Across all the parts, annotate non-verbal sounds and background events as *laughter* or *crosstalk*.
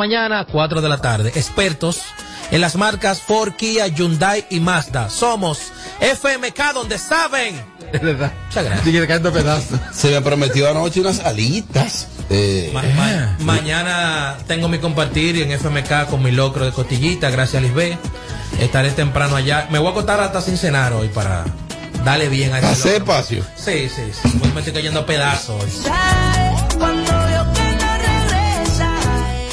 mañana a 4 de la tarde. Expertos en las marcas Ford, Kia, Hyundai y Mazda. Somos FMK donde saben. *laughs* Es verdad. Muchas gracias. Se me prometió anoche unas alitas. Eh, Ma- ma- mañana tengo mi compartir en FMK con mi locro de costillita, gracias Lisbeth. Estaré temprano allá. Me voy a acostar hasta sin cenar hoy para darle bien a ese hacer espacio. Sí, sí, sí. Me estoy cayendo a pedazos hoy.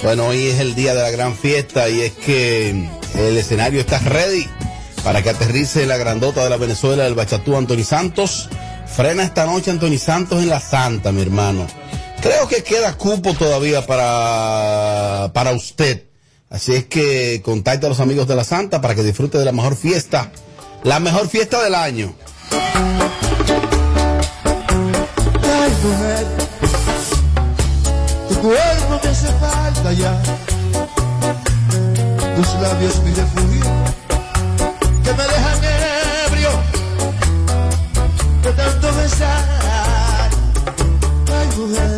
Bueno, hoy es el día de la gran fiesta y es que el escenario está ready para que aterrice la grandota de la Venezuela, el bachatú Anthony Santos. Frena esta noche Anthony Santos en la Santa, mi hermano. Creo que queda cupo todavía para, para usted. Así es que contacte a los amigos de la Santa para que disfrute de la mejor fiesta, la mejor fiesta del año. Cuerpo me hace falta ya. Tus labios mi refugio, que me dejan ebrio de tanto besar. Ay, mujer,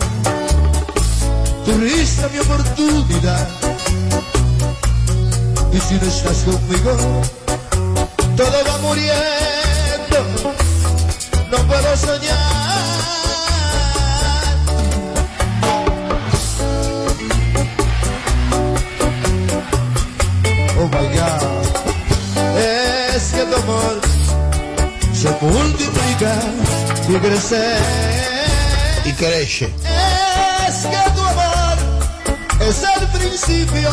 tu risa mi oportunidad. Y si no estás conmigo, todo va muriendo. No puedo soñar. Amor se multiplica y crece. Y crece. Es que tu amor es el principio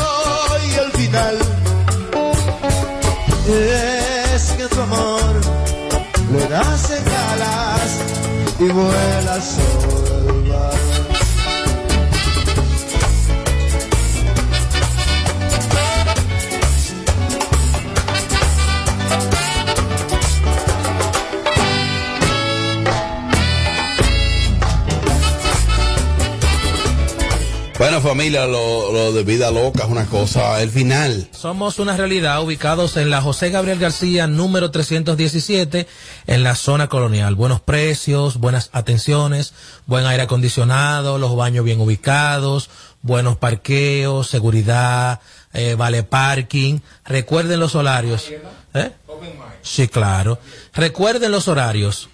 y el final. Es que tu amor le das en alas y vuelas sobre familia, lo, de vida loca es una cosa, el final. Somos una realidad ubicados en la José Gabriel García número 317 en la zona colonial. Buenos precios, buenas atenciones, buen aire acondicionado, los baños bien ubicados, buenos parqueos, seguridad, eh, vale parking. Recuerden los horarios. ¿Eh? Sí, claro. Recuerden los horarios.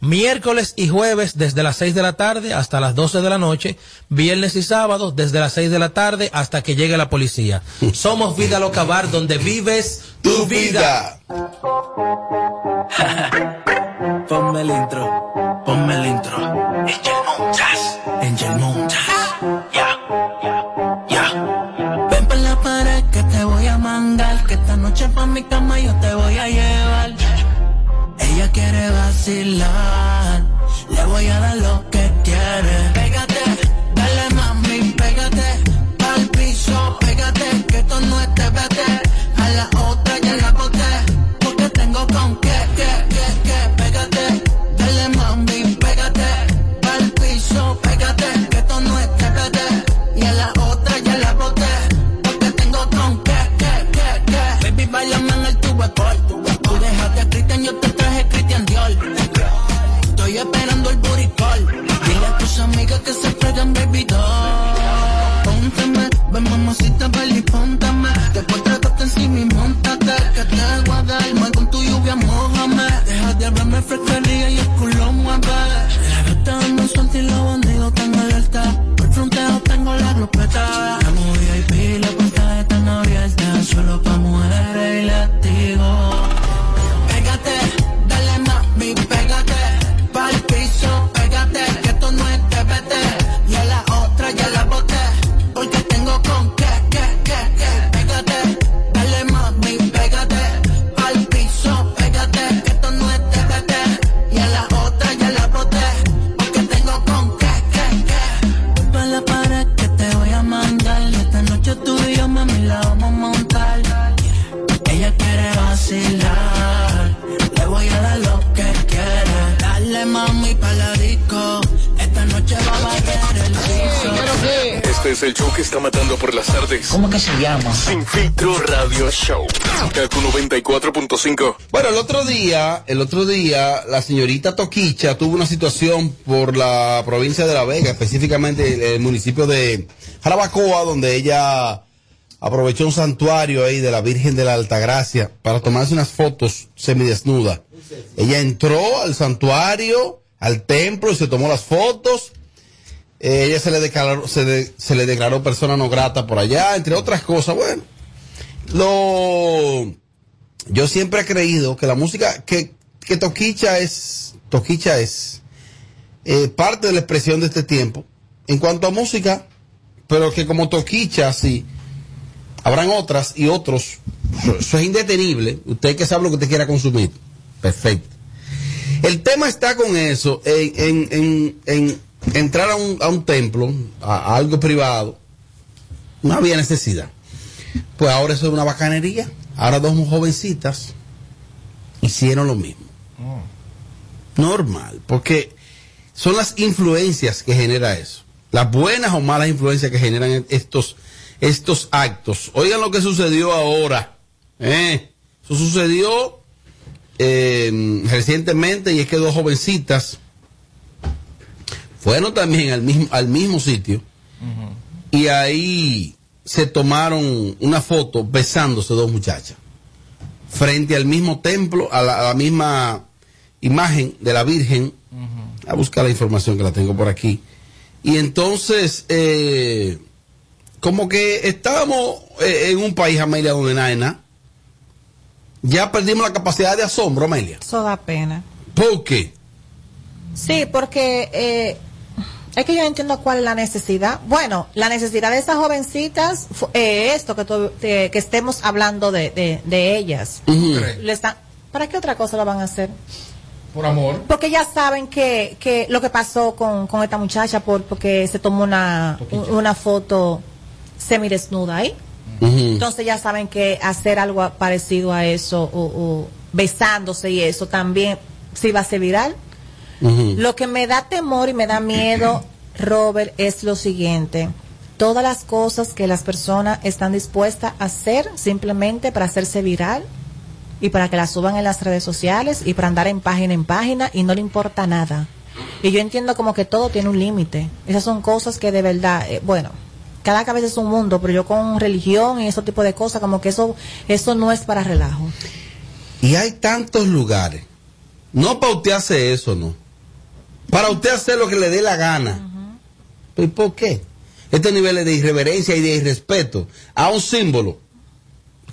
Miércoles y jueves desde las 6 de la tarde hasta las 12 de la noche. Viernes y sábados desde las 6 de la tarde hasta que llegue la policía. *laughs* Somos Vida Loca Bar donde vives tu vida. *laughs* Ponme el intro, ponme el intro. Angel Montas, Angel Montas. *laughs* Ya, ya, ya. Ven por la pared que te voy a mandar. Que esta noche pa' mi cama yo te voy a llevar. Ella quiere vacilar. Le voy a dar lo que quiere. Pégate, dale mami, pégate. Al piso, pégate. Que esto no es TBT. A la otra baby doll. Póntame, ven mamacita, ven y póntame. Después trátate encima y montate. Que te voy a dar mal con tu lluvia, mojame. Deja de hablarme fresquería y el culo mueve. La gata anda suelta y los bandidos están alerta. Por fronteo tengo la glopeta. La movida y pila, puertas están abiertas. Solo pa' mujeres y latigo. ¿Cómo que se llama? Sin filtro radio show. Kaku 94.5. Bueno, el otro día, el otro día, la señorita Toquicha tuvo una situación por la provincia de La Vega, específicamente el, municipio de Jarabacoa, donde ella aprovechó un santuario ahí de la Virgen de la Altagracia para tomarse unas fotos semidesnuda. Ella entró al santuario, al templo y se tomó las fotos. Eh, ella se le declaró, se, se le declaró persona no grata por allá, entre otras cosas. Bueno, lo, yo siempre he creído que la música, que, que Toquicha es, Toquicha es eh, parte de la expresión de este tiempo. En cuanto a música, pero que como Toquicha, sí, habrán otras y otros. Eso es indetenible. Usted que sabe lo que usted quiera consumir. Perfecto. El tema está con eso, en, en, en, entrar a un, a un templo, a, algo privado, no había necesidad. Pues ahora eso es una bacanería. Ahora dos jovencitas hicieron lo mismo. Normal, porque son las influencias que genera eso. Las buenas o malas influencias que generan estos, estos actos. Oigan lo que sucedió ahora. ¿eh? Eso sucedió eh, recientemente y es que dos jovencitas fueron también al mismo, al mismo sitio y ahí se tomaron una foto besándose dos muchachas frente al mismo templo, a la, misma imagen de la Virgen. A buscar la información que la tengo por aquí. Y entonces, eh, como que estábamos eh, en un país, Amelia, donde nada ya perdimos la capacidad de asombro, Amelia. Eso da pena. ¿Por qué? Sí, porque eh, es que yo entiendo cuál es la necesidad. Bueno, la necesidad de esas jovencitas, eh, esto que, que estemos hablando de, de, ellas. Le están, ¿Para qué otra cosa lo van a hacer? Por amor. Porque ya saben que, que lo que pasó con, con esta muchacha, por, porque se tomó una, una foto semidesnuda ahí. Entonces ya saben que hacer algo parecido a eso o, besándose y eso también sí va a ser viral. Lo que me da temor y me da miedo, Robert, es lo siguiente. Todas las cosas que las personas están dispuestas a hacer simplemente para hacerse viral y para que la suban en las redes sociales y para andar en página en página y no le importa nada. Y yo entiendo como que todo tiene un límite. Esas son cosas que de verdad, eh, bueno, cada cabeza es un mundo, pero yo con religión y ese tipo de cosas, como que eso, eso no es para relajo. Y hay tantos lugares. No para usted hacer eso, no. Para usted hacer lo que le dé la gana. ¿Y por qué? Este nivel de irreverencia y de irrespeto a un símbolo.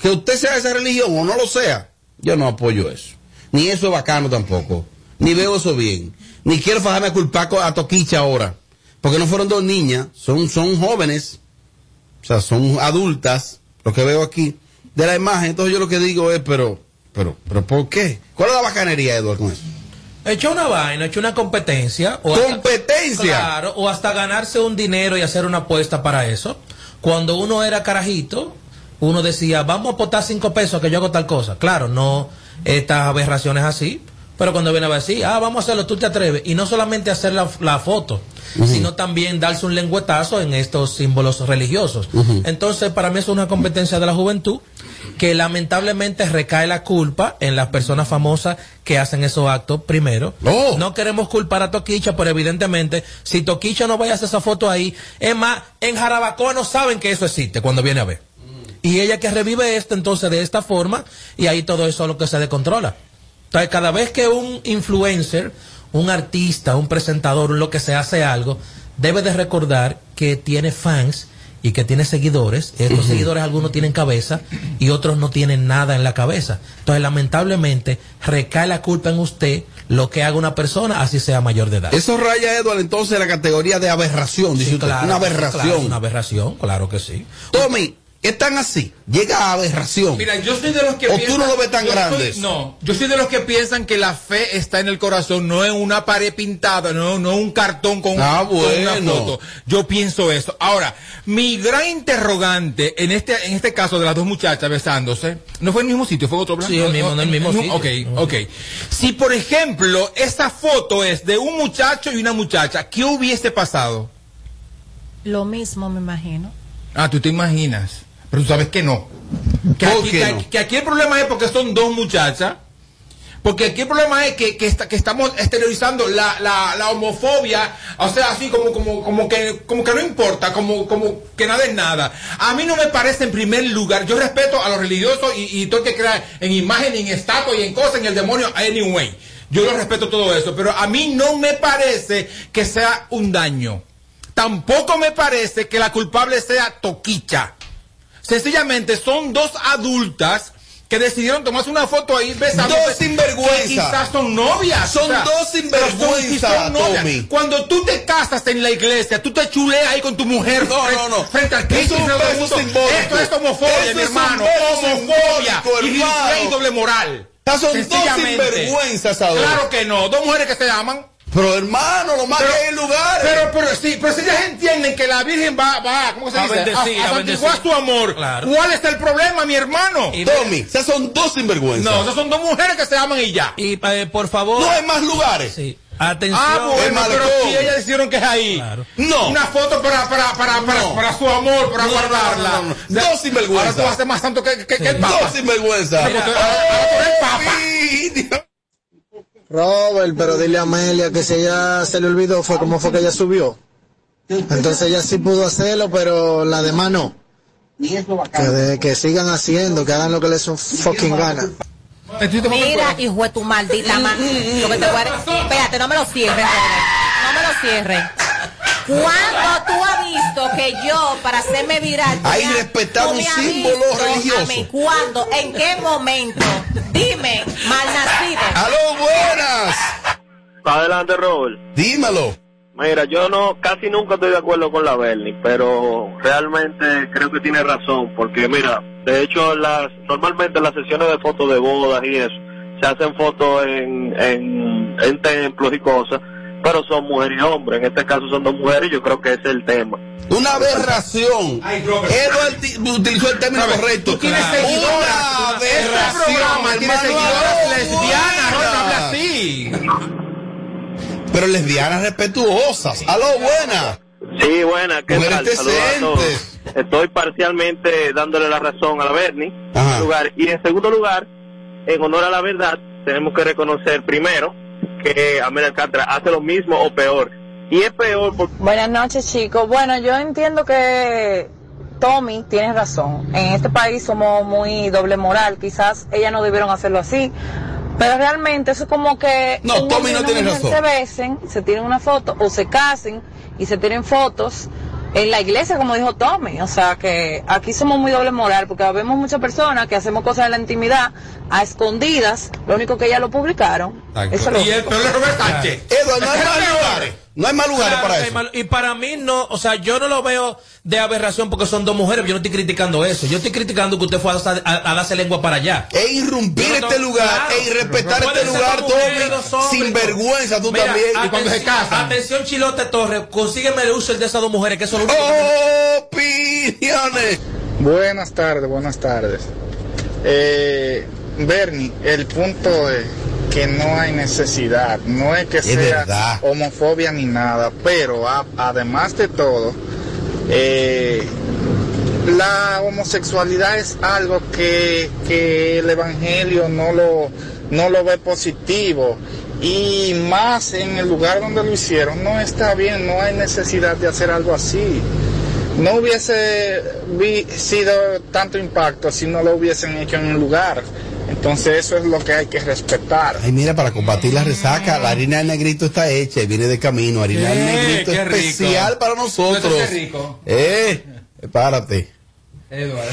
Que usted sea de esa religión o no lo sea, yo no apoyo eso. Ni eso es bacano tampoco. Ni veo eso bien. Ni quiero fajarme a culpar a Toquicha ahora porque no fueron dos niñas, son, son jóvenes, o sea, son adultas, lo que veo aquí, de la imagen. Entonces yo lo que digo es, pero, pero, pero, ¿por qué? ¿Cuál es la bacanería, Eduardo, con eso? Hecho una vaina, hecho una competencia. O ¿Competencia? claro, o hasta ganarse un dinero y hacer una apuesta para eso. Cuando uno era carajito, uno decía, vamos a apostar cinco pesos que yo hago tal cosa. Claro, no estas aberraciones así, pero cuando viene a decir, ah, vamos a hacerlo, tú te atreves. Y no solamente hacer la, la foto, sino también darse un lengüetazo en estos símbolos religiosos. Entonces, para mí es una competencia de la juventud que lamentablemente recae la culpa en las personas famosas que hacen esos actos primero. No queremos culpar a Toquicha, pero evidentemente, si Toquicha no vaya a hacer esa foto ahí, es más, en Jarabacoa no saben que eso existe cuando viene a ver. Y ella que revive esto entonces de esta forma, y ahí todo eso es lo que se descontrola. Entonces, cada vez que un influencer un artista, un presentador, lo que se hace algo, debe de recordar que tiene fans y que tiene seguidores. Estos seguidores algunos tienen cabeza y otros no tienen nada en la cabeza. Entonces, lamentablemente, recae la culpa en usted lo que haga una persona, así sea mayor de edad. Eso raya, Eduardo, entonces en la categoría de aberración, dice usted. una aberración. una aberración, claro que sí. Tommy, están así, llega a aberración. Mira, yo soy de los que o tú no lo ves tan grande. No, yo soy de los que piensan que la fe está en el corazón, no en una pared pintada, no, no un cartón con, ah, una foto. Yo pienso eso. Ahora, mi gran interrogante en este en este caso de las dos muchachas besándose, no fue en el mismo sitio, fue otro Sí, el mismo, en el mismo sitio. Ok, ok. Si por ejemplo esa foto es de un muchacho y una muchacha, ¿qué hubiese pasado? Lo mismo, me imagino. Ah, tú te imaginas. Pero tú sabes que no. Que ¿Por aquí, qué que, no? aquí- que aquí el problema es porque son dos muchachas. Porque aquí el problema es que, que, está- que estamos exteriorizando la, la, la homofobia, o sea, así como, como, como, que, como que no importa, como, como que nada es nada. A mí no me parece en primer lugar, yo respeto a los religiosos y, y todo que crea en imagen, en estatua y en cosas, en el demonio, anyway. Yo lo respeto todo eso, pero a mí no me parece que sea un daño. Tampoco me parece que la culpable sea Toquicha. Sencillamente son dos adultas que decidieron tomarse una foto ahí besando. Dos sinvergüenza. Quizás son novias. Son dos pero sinvergüenza, son- si son novias. Tommy. Cuando tú te casas en la iglesia, tú te chuleas ahí con tu mujer. No, frente, no, no. Frente al Cristo. es. Esto es homofobia, Eso mi es hermano. beso Homofobia. hermano. y doble moral. Estas son dos sinvergüenzas ahora. Claro que no. Dos mujeres que se aman. Pero hermano, lo más Pero- que hay lugares. Pero, pero, sí, pero si ellas entienden que la Virgen va, va ¿cómo se A dice? bendecir, a, a a su amor. Claro. ¿Cuál es el problema, mi hermano? Y- Tommy, esas son dos sinvergüenzas. no, esas son dos mujeres que se aman y ya. Y eh, por favor. No hay más lugares. Sí. Atención. Ah, bueno, pero si ellas decidieron que es ahí. Claro. No. Una foto para, para, para, para, No. para su amor, para No, guardarla. no, no, no. Dos sinvergüenza. Ahora tú vas a ser más santo que, que, que el Papa. Dos sinvergüenzas. Porque ahora- ahora tú eres el Papa. Papa. Robert, pero dile a Amelia que si ella se le olvidó fue como fue que ella subió. Entonces ella sí pudo hacerlo, pero la demás no. Que, de- que sigan haciendo, que hagan lo que les son fucking gana. Mira, hijo de tu maldita mano. *laughs* Lo que te voy a decir. Espérate, no me lo cierres, Robert. No me lo cierres. ¿Cuándo tú has visto que yo, para hacerme viral, Hay tú un símbolo religioso. mí? ¿Cuándo? ¿En qué momento? Dime, malnacido. Aló, buenas. Adelante, Robert. Dímelo. Mira, yo no, casi nunca estoy de acuerdo con la Bernie, pero realmente creo que tiene razón, porque mira, de hecho, las, normalmente en las sesiones de fotos de bodas y eso, se hacen fotos en, en, en templos y cosas, pero son mujer y hombre, en este caso son dos mujeres y yo creo que ese es el tema. Una aberración. Edward ti- utilizó el término correcto. tú tienes Una. Este aberración, programa tiene hermano. seguidoras lesbianas, no habla así. Pero lesbianas respetuosas. Aló, buena. Sí, buena, ¿qué Mujeres tal? Decentes. Estoy parcialmente dándole la razón a la Bernie. Ajá. en lugar. Y en segundo lugar, en honor a la verdad, tenemos que reconocer primero que Amelia Alcántara hace lo mismo o peor. Y es peor porque Buenas noches, chicos. Bueno, yo entiendo que Tommy tiene razón. En este país somos muy doble moral. Quizás ellas no debieron hacerlo así. Pero realmente eso es como que No, un Tommy no tiene razón. se besen, se tiren una foto o se casen y se tiren fotos en la iglesia, como dijo Tommy. O sea que aquí somos muy doble moral porque vemos muchas personas que hacemos cosas en la intimidad a escondidas. Lo único que ellas lo publicaron. Eso es lo Y el peor es Robert Sánchez. Edward, no hay más lugares. No hay más lugares Claro para eso. mal- Y para mí no, o sea, yo no lo veo de aberración porque son dos mujeres, yo no estoy criticando eso. Yo estoy criticando que usted fue a, a- a darse lengua para allá. E irrumpir no este lugar, claro. e irrespetar este lugar, hombres, Sin vergüenza, tú Mira, también. Y cuando se atención- casan. Atención, Chilote Torres, consígueme el uso de esas dos mujeres, que eso es lo único Opiniones. Buenas tardes, buenas tardes. Eh, Bernie, el punto es que no hay necesidad, no es que sea verdad. homofobia ni nada, pero a- además de todo, eh, la homosexualidad es algo que, que el Evangelio no lo, no lo ve positivo y más en el lugar donde lo hicieron no está bien, no hay necesidad de hacer algo así. No hubiese vi- sido tanto impacto si no lo hubiesen hecho en un lugar. Entonces eso es lo que hay que respetar. Ay, mira, para combatir la resaca, la harina del negrito está hecha y viene de camino. Harina del negrito Qué rico. especial para nosotros. Qué rico. Eh, párate. Eduardo.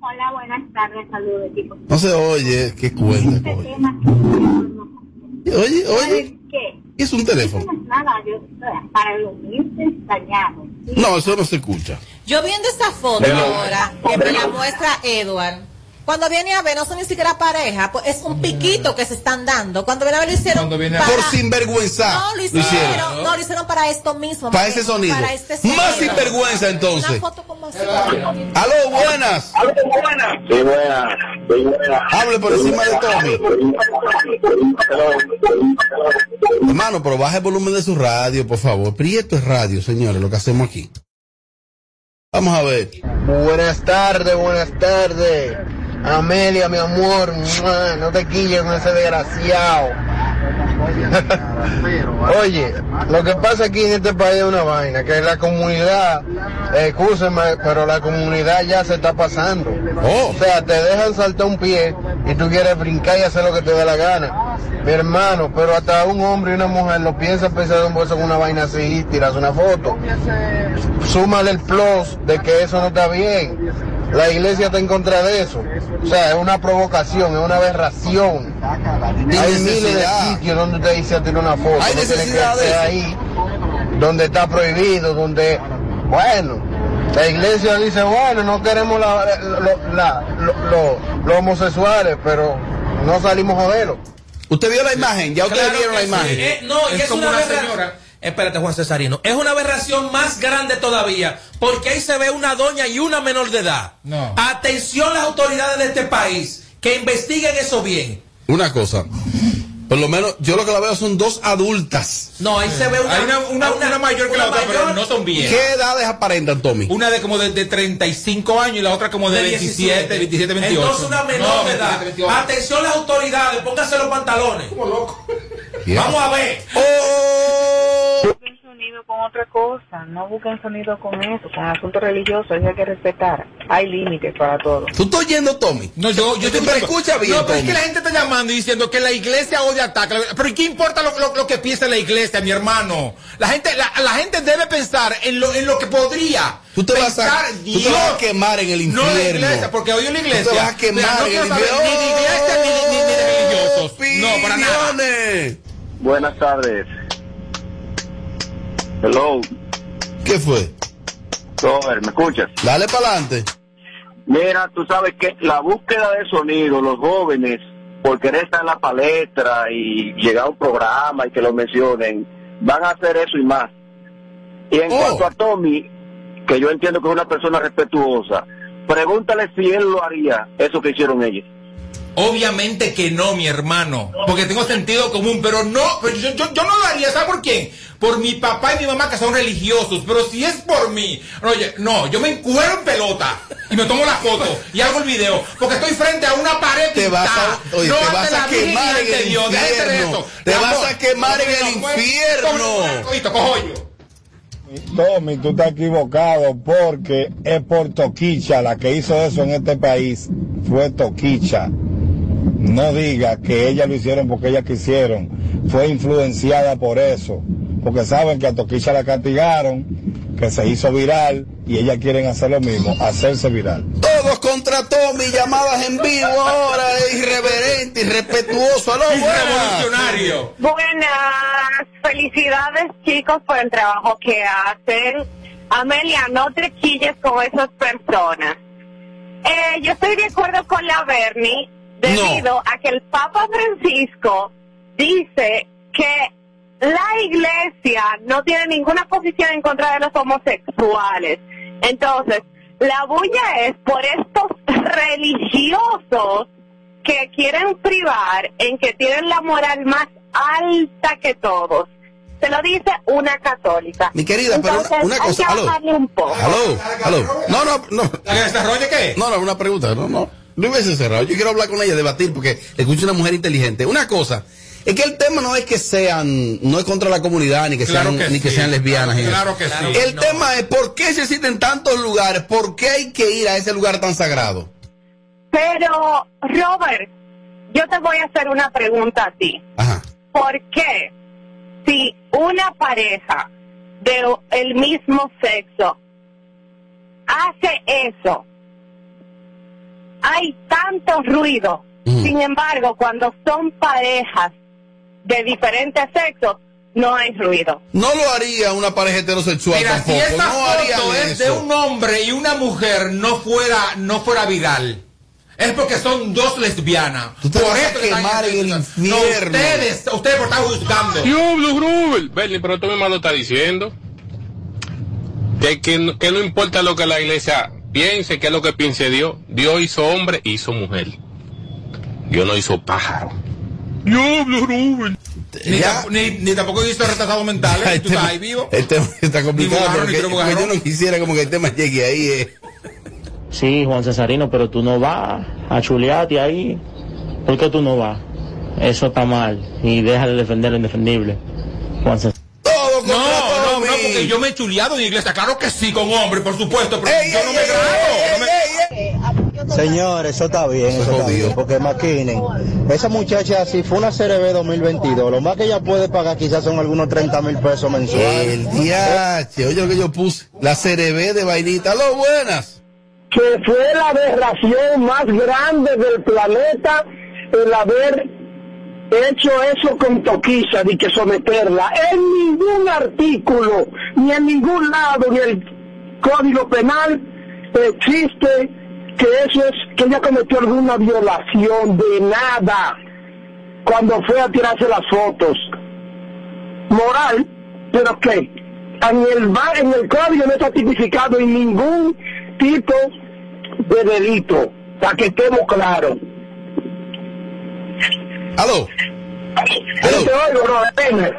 Hola, buenas tardes, saludos equipo. No se oye, qué cuenta, Este Oye, oye, ¿Sabes qué? ¿qué es un teléfono? No es nada, yo, para los dañados. ¿sí? No, eso no se escucha. Yo viendo esa foto ahora, que me la muestra Edward, Cuando viene a ver, no son ni siquiera pareja, pues es un piquito que se están dando. Cuando viene a ver, lo hicieron. Para- Por sinvergüenza. No, lo lo hicieron, hicieron. no, lo hicieron para esto mismo. Para ese sonido. Para este Más sonido. sinvergüenza entonces. Una foto como así. Aló, buenas. Sí, buena. Sí, buena. Hable por encima de Tommy. Hermano, pero baje el volumen de su radio, por favor. Prieto es radio, señores, lo que hacemos aquí. Vamos a ver. Buenas tardes, buenas tardes. Amelia, mi amor, no te quilles con ese desgraciado. Oye, lo que pasa aquí en este país es una vaina, que la comunidad, excúsenme, pero la comunidad ya se está pasando. Oh. O sea, te dejan saltar un pie y tú quieres brincar y hacer lo que te dé la gana. Mi hermano, pero hasta un hombre y una mujer lo piensa pensar un bolso con una vaina así y tiras una foto. Súmale el plus de que eso no está bien. La iglesia está en contra de eso. O sea, es una provocación, es una aberración. Hay Hay miles de sitios donde usted dice tirar una foto. Hay no tiene que necesidad de ser eso. ahí, donde está prohibido, donde, bueno, la iglesia dice, bueno, no queremos la- lo- la- lo- lo- los homosexuales, pero no salimos a verlo. Usted vio la imagen, ya ustedes Claro vieron la sí. imagen. Eh, no, y Es es, como una, señora. Espérate, Juan Cesarino. Es una aberración más grande todavía, porque ahí se ve una doña y una menor de edad. No. Atención las autoridades de este país, que investiguen eso bien. Una cosa. Por lo menos, yo lo que la veo son dos adultas. No, ahí se ve una, Hay una, una, una mayor que la una otra, pero no son bien. ¿Qué edades aparentan, Tommy? Una de como de, de 35 años y la otra como de, 27, 27, 28. Entonces una menor No, de edad. 27, 28. Atención las autoridades, pónganse los pantalones. Yeah. Vamos a ver. Oh. busquen sonido con otra cosa, no busquen sonido con eso, con asuntos religiosos, hay que respetar. Hay límites para todo. ¿Tú estás oyendo, Tommy? No, yo, yo estoy- escucha bien, No, pero es que la gente está llamando y diciendo que la iglesia odia ataca. Pero ¿y qué importa lo, lo- lo que piensa la iglesia, mi hermano? La gente, la, la gente debe pensar en lo, en lo que podría. Tú te vas a, tú te Dios. vas a quemar en el infierno. No la iglesia, porque odio la iglesia. Tú te vas a quemar no en el infierno. ni de iglesia ni, ni- ni de religiosos. No, para nada. Buenas tardes. Hello, ¿Qué fue? Robert, ¿me escuchas? Dale para adelante. Mira, tú sabes que la búsqueda de sonido, los jóvenes, por querer estar en la palestra y llegar a un programa y que lo mencionen, van a hacer eso y más. Y en Oh. cuanto a Tommy, que yo entiendo que es una persona respetuosa, pregúntale si él lo haría, eso que hicieron ellos. Obviamente que no, mi hermano, porque tengo sentido común, pero no, pero yo, yo, yo no lo haría, ¿sabes por quién? Por mi papá y mi mamá que son religiosos, pero si es por mí, oye, no, yo me encuero en pelota y me tomo la foto y hago el video, porque estoy frente a una pared Te vas pintada, a, oye, no te vas la a quemar en el Dios, infierno. eso. Te Mi vas a quemar en el no, infierno. cogito, cojo yo. Tommy, tú estás equivocado porque es por Toquicha la que hizo eso en este país. Fue Toquicha. No diga que ella lo hicieron porque ella quisieron. Fue influenciada por eso. Porque saben que a Toquicha la castigaron, que se hizo viral y ellas quieren hacer lo mismo, hacerse viral. Todos contra Tommy, llamadas en vivo ahora, irreverente, irrespetuoso. Aló, buenas. Revolucionario. Buenas, felicidades chicos por el trabajo que hacen. Amelia, no te quilles con esas personas. Eh, yo estoy de acuerdo con la Bernie debido a que el Papa Francisco dice que la iglesia no tiene ninguna posición en contra de los homosexuales. Entonces, la bulla es por estos religiosos que quieren privar en que tienen la moral más alta que todos. Se lo dice una católica. Mi querida, pero una- Entonces, una hay cosa, que aló. un poco. Aló, aló. No, no, no. ¿La que desarrolle qué? No, no, una pregunta. No, no. No hubiese cerrado. Yo quiero hablar con ella, debatir, porque escucho una mujer inteligente. Una cosa. Es que el tema no es que sean, no es contra la comunidad, ni que Claro sean, que ni que sean lesbianas. Claro que sí. El tema es por qué se existen tantos lugares, por qué hay que ir a ese lugar tan sagrado. Pero, Robert, yo te voy a hacer una pregunta a ti. Ajá. ¿Por qué si una pareja de el mismo sexo hace eso, hay tanto ruido? Sin embargo, cuando son parejas de diferentes sexos, no hay ruido. No lo haría una pareja heterosexual Mira, si tampoco. esa no foto es de un hombre y una mujer no fuera, no fuera viral. es porque son dos lesbianas. Tú te por vas a eso que están quemar en el No, infierno. ustedes, ustedes por estar juzgando. Rubel. Bernie, pero tú mismo lo estás diciendo. Que, que, no- que no importa lo que la iglesia piense, que es lo que piense Dios. Dios hizo hombre hizo mujer. Dios no hizo pájaro. Diablo, Rubén. Ni, Ya. tamp- ni, ni tampoco he visto retrasados mentales. El Tú estás tema- ahí vivo. El tema está complicado Ni porque, porque yo no quisiera como que el tema llegue ahí. eh. Sí, Juan Cesarino, pero tú no vas a chulearte ahí. ¿Por qué tú no vas? Eso está mal. Y deja de defender lo indefendible. Juan Cesarino. Porque yo me he chuleado en iglesia. Claro que sí, con hombre, por supuesto. Pero yo no me grabo. no me- Señores, eso está bien, eso está bien, porque maquinen. Esa muchacha, si fue una CRB 2022, lo más que ella puede pagar quizás son algunos 30 mil pesos mensuales. El DH, oye lo que yo puse. La CRB de vainita. ¡Lo buenas! que fue la aberración más grande del planeta el haber hecho eso con Toquiza y que someterla. En ningún artículo, ni en ningún lado, ni el Código Penal existe que eso es, que ella cometió alguna violación de nada cuando fue a tirarse las fotos. Moral, pero qué? En el, en el código no está tipificado en ningún tipo de delito, para que estemos claros. ¡Aló! Te oigo, depende.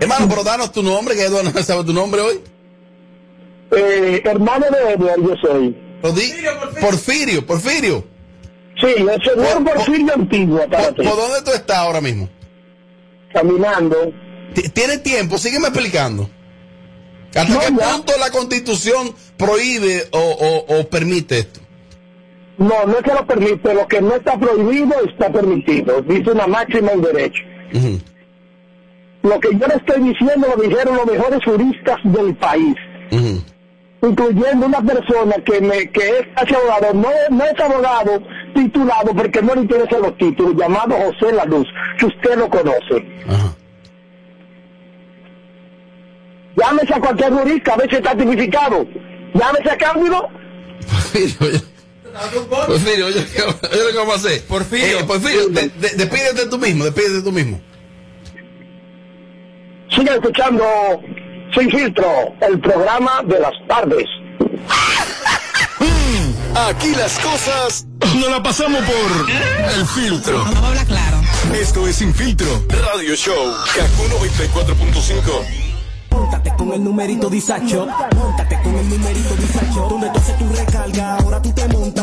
Hermano, pero danos tu nombre, que Eduardo no sabe tu nombre hoy. Eh, hermano de Edward, yo soy. Porfirio, Porfirio. Sí, el señor Porfirio Antiguo, para ¿Por, ti. por dónde tú estás ahora mismo? Caminando. Ti- ¿Tienes tiempo? Sígueme explicando. ¿Hasta qué punto la constitución prohíbe o, o- o permite esto? No, no es que lo permite, lo que no está prohibido está permitido. Dice una máxima en derecho. Lo que yo le estoy diciendo lo dijeron los mejores juristas del país. incluyendo una persona que me que es abogado, no, no es abogado titulado porque no le interesan los títulos, llamado José La Luz, que usted lo conoce. Llámese a cualquier jurista, a ver si está tipificado. Llámese a Cándido. *laughs* Porfirio, oye, oye lo que vamos a hacer. Porfirio. Porfirio, de- de- despídete tú mismo, despídete tú mismo. Sigan escuchando Sin Filtro, el programa de las tardes. *laughs* Aquí las cosas no la pasamos por el filtro. Vamos a hablar claro. Esto es Sin Filtro Radio Show. Kaku 94.5. Móntate con el numerito disacho, móntate con el numerito disacho, donde tú haces tu recarga, ahora tú te montas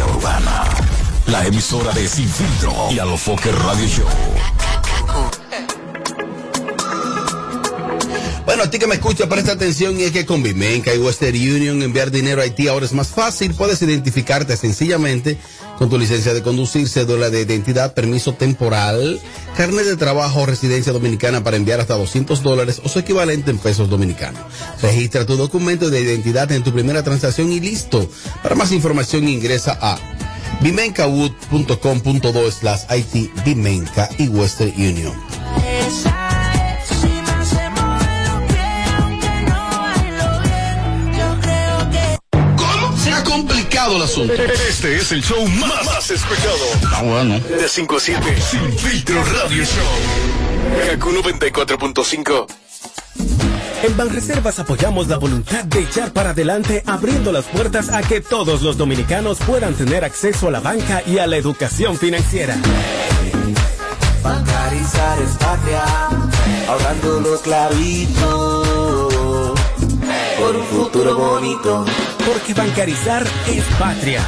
urbana. La emisora de Sin Filtro y Alofoque Radio Show. Bueno, a ti que me escucha, presta atención y es que con Vimenca y Western Union enviar dinero a Haití ahora es más fácil. Puedes identificarte sencillamente con tu licencia de conducir, cédula de identidad, permiso temporal, carnet de trabajo residencia dominicana para enviar hasta 200 dólares o su equivalente en pesos dominicanos. Registra tu documento de identidad en tu primera transacción y listo. Para más información ingresa a vimencawood.com.do slash IT y Western Union. Complicado el asunto. Este es el show más, más escuchado. Ah, bueno. De 5 a 7. Sin Filtro Radio Show. Kaku 94.5. En Banreservas apoyamos la voluntad de echar para adelante, abriendo las puertas a que todos los dominicanos puedan tener acceso a la banca y a la educación financiera. Bancarizar es patria, ahorrando los clavitos por un futuro bonito. Porque bancarizar es patria.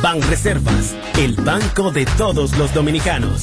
Banreservas, el banco de todos los dominicanos.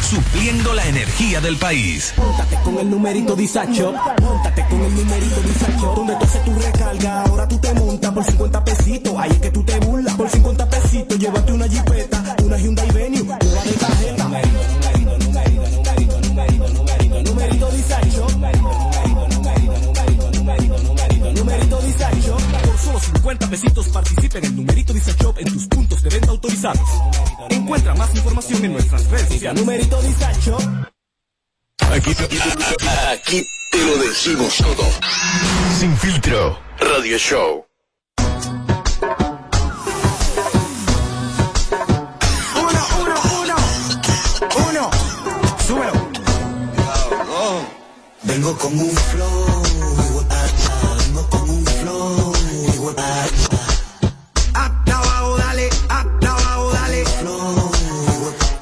supliendo la energía del país. Póntate con el numerito Disacho. Póntate con el numerito Disacho. Donde tú haces tu recarga, ahora tú te montas por 50 pesitos. Ahí es que tú te burlas. Por 50 pesitos, llévate una jipeta, una Hyundai 50 pesitos participa en el numerito Disacho en tus puntos de venta autorizados. Encuentra más información en nuestras redes sociales. Numerito Disacho. Aquí, aquí te lo decimos todo. Sin filtro. Radio Show. Uno, uno, uno. Uno. Súbelo. Vengo con un flow.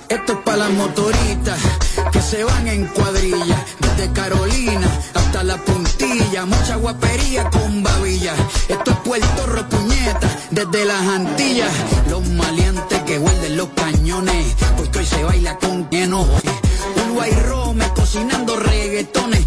Esto es para las motoritas que se van en cuadrilla. Desde Carolina hasta la puntilla. Mucha guapería con babilla. Esto es Puerto Ropuñeta. Desde las Antillas. Los maleantes que huelden los cañones. Porque hoy se baila con lleno. Uruguay y Rome cocinando reggaetones.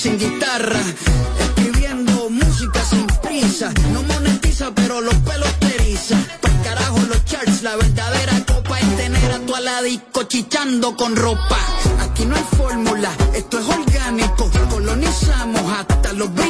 sin guitarra. Escribiendo música sin prisa, no monetiza pero los pelos te eriza. Carajo los charts, la verdadera copa es tener a tu disco chichando con ropa. Aquí no hay fórmula, esto es orgánico. Colonizamos hasta los británicos.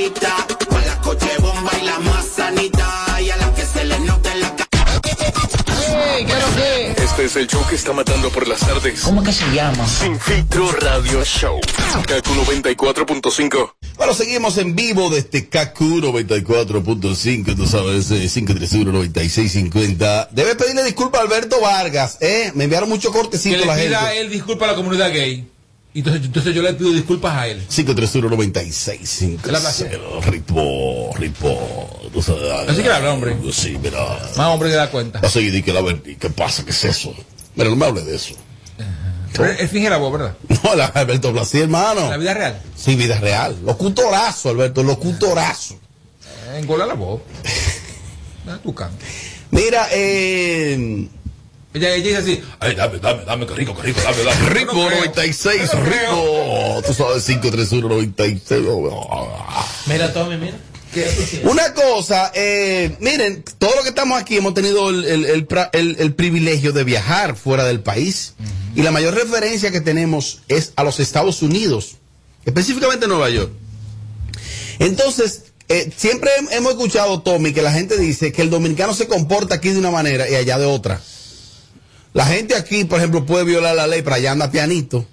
Las coche bomba y las más y a las que se les nota en la cara. Este es el show que está matando por las tardes. ¿Cómo que se llama? Sin filtro radio show. Kaku 94.5. Bueno, seguimos en vivo desde KQ 94.5, tú sabes, eh, 531-9650. Debe pedirle disculpas a Alberto Vargas, ¿eh? Me enviaron mucho Que cortecito le la pida gente. él disculpa a la comunidad gay. Entonces, entonces yo le pido disculpas a él. 531-9650. Ritmo, ritmo. Así que le habla, hombre. Sí, mira. Más hombre que da cuenta. Va a seguir y que la ver- y ¿Qué pasa? ¿Qué es eso? Mira, no me hable de eso. Pero él finge la voz, ¿verdad? *laughs* No, la Alberto Blasí, hermano. La vida real. Sí, vida real. Locutorazo, Alberto, locutorazo. Eh, Engola la voz. *laughs* Da tu canto. Mira, eh. Ella, ella dice así. Ay, dame, dame, dame, qué rico, qué rico, dame, dame. Ritmo 96, ritmo. Tú sabes, 531-96. Mira, Tommy, mira. Una cosa, eh, miren, todos los que estamos aquí hemos tenido el, el- el pra- el- el privilegio de viajar fuera del país. Y la mayor referencia que tenemos es a los Estados Unidos, específicamente Nueva York. Entonces, eh, siempre hem- hemos escuchado, Tommy, que la gente dice que el dominicano se comporta aquí de una manera y allá de otra. La gente aquí, por ejemplo, puede violar la ley, pero allá anda pianito.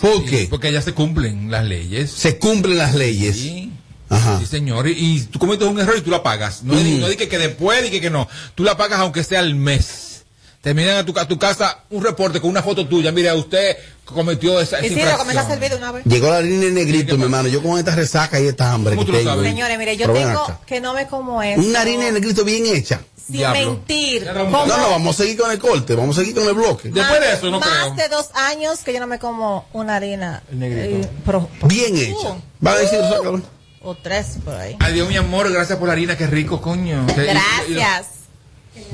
¿Por qué? Porque allá se cumplen las leyes. Se cumplen las leyes. Sí. Ajá. Sí, señor. Y, y tú cometes un error y tú la pagas. No, di que, después, di que, que no. Tú la pagas aunque sea al mes. Terminan a tu, a tu casa un reporte con una foto tuya. Mira, usted cometió esa, esa Y sí, lo a servir de una vez. Llegó la línea en negrito, mi hermano. Yo con esta resaca y esta hambre que tengo. Señores, mire, yo Pero tengo que no me como es. Una harina en negrito bien hecha. Sin mentir. No, no, vamos a seguir con el corte, vamos a seguir con el bloque. más, más de dos años que yo no me como una harina. eh, pro- Bien hecha. Va a decir, sácalo. o tres por ahí. Adiós, mi amor. Gracias por la harina. Qué rico, coño. Gracias.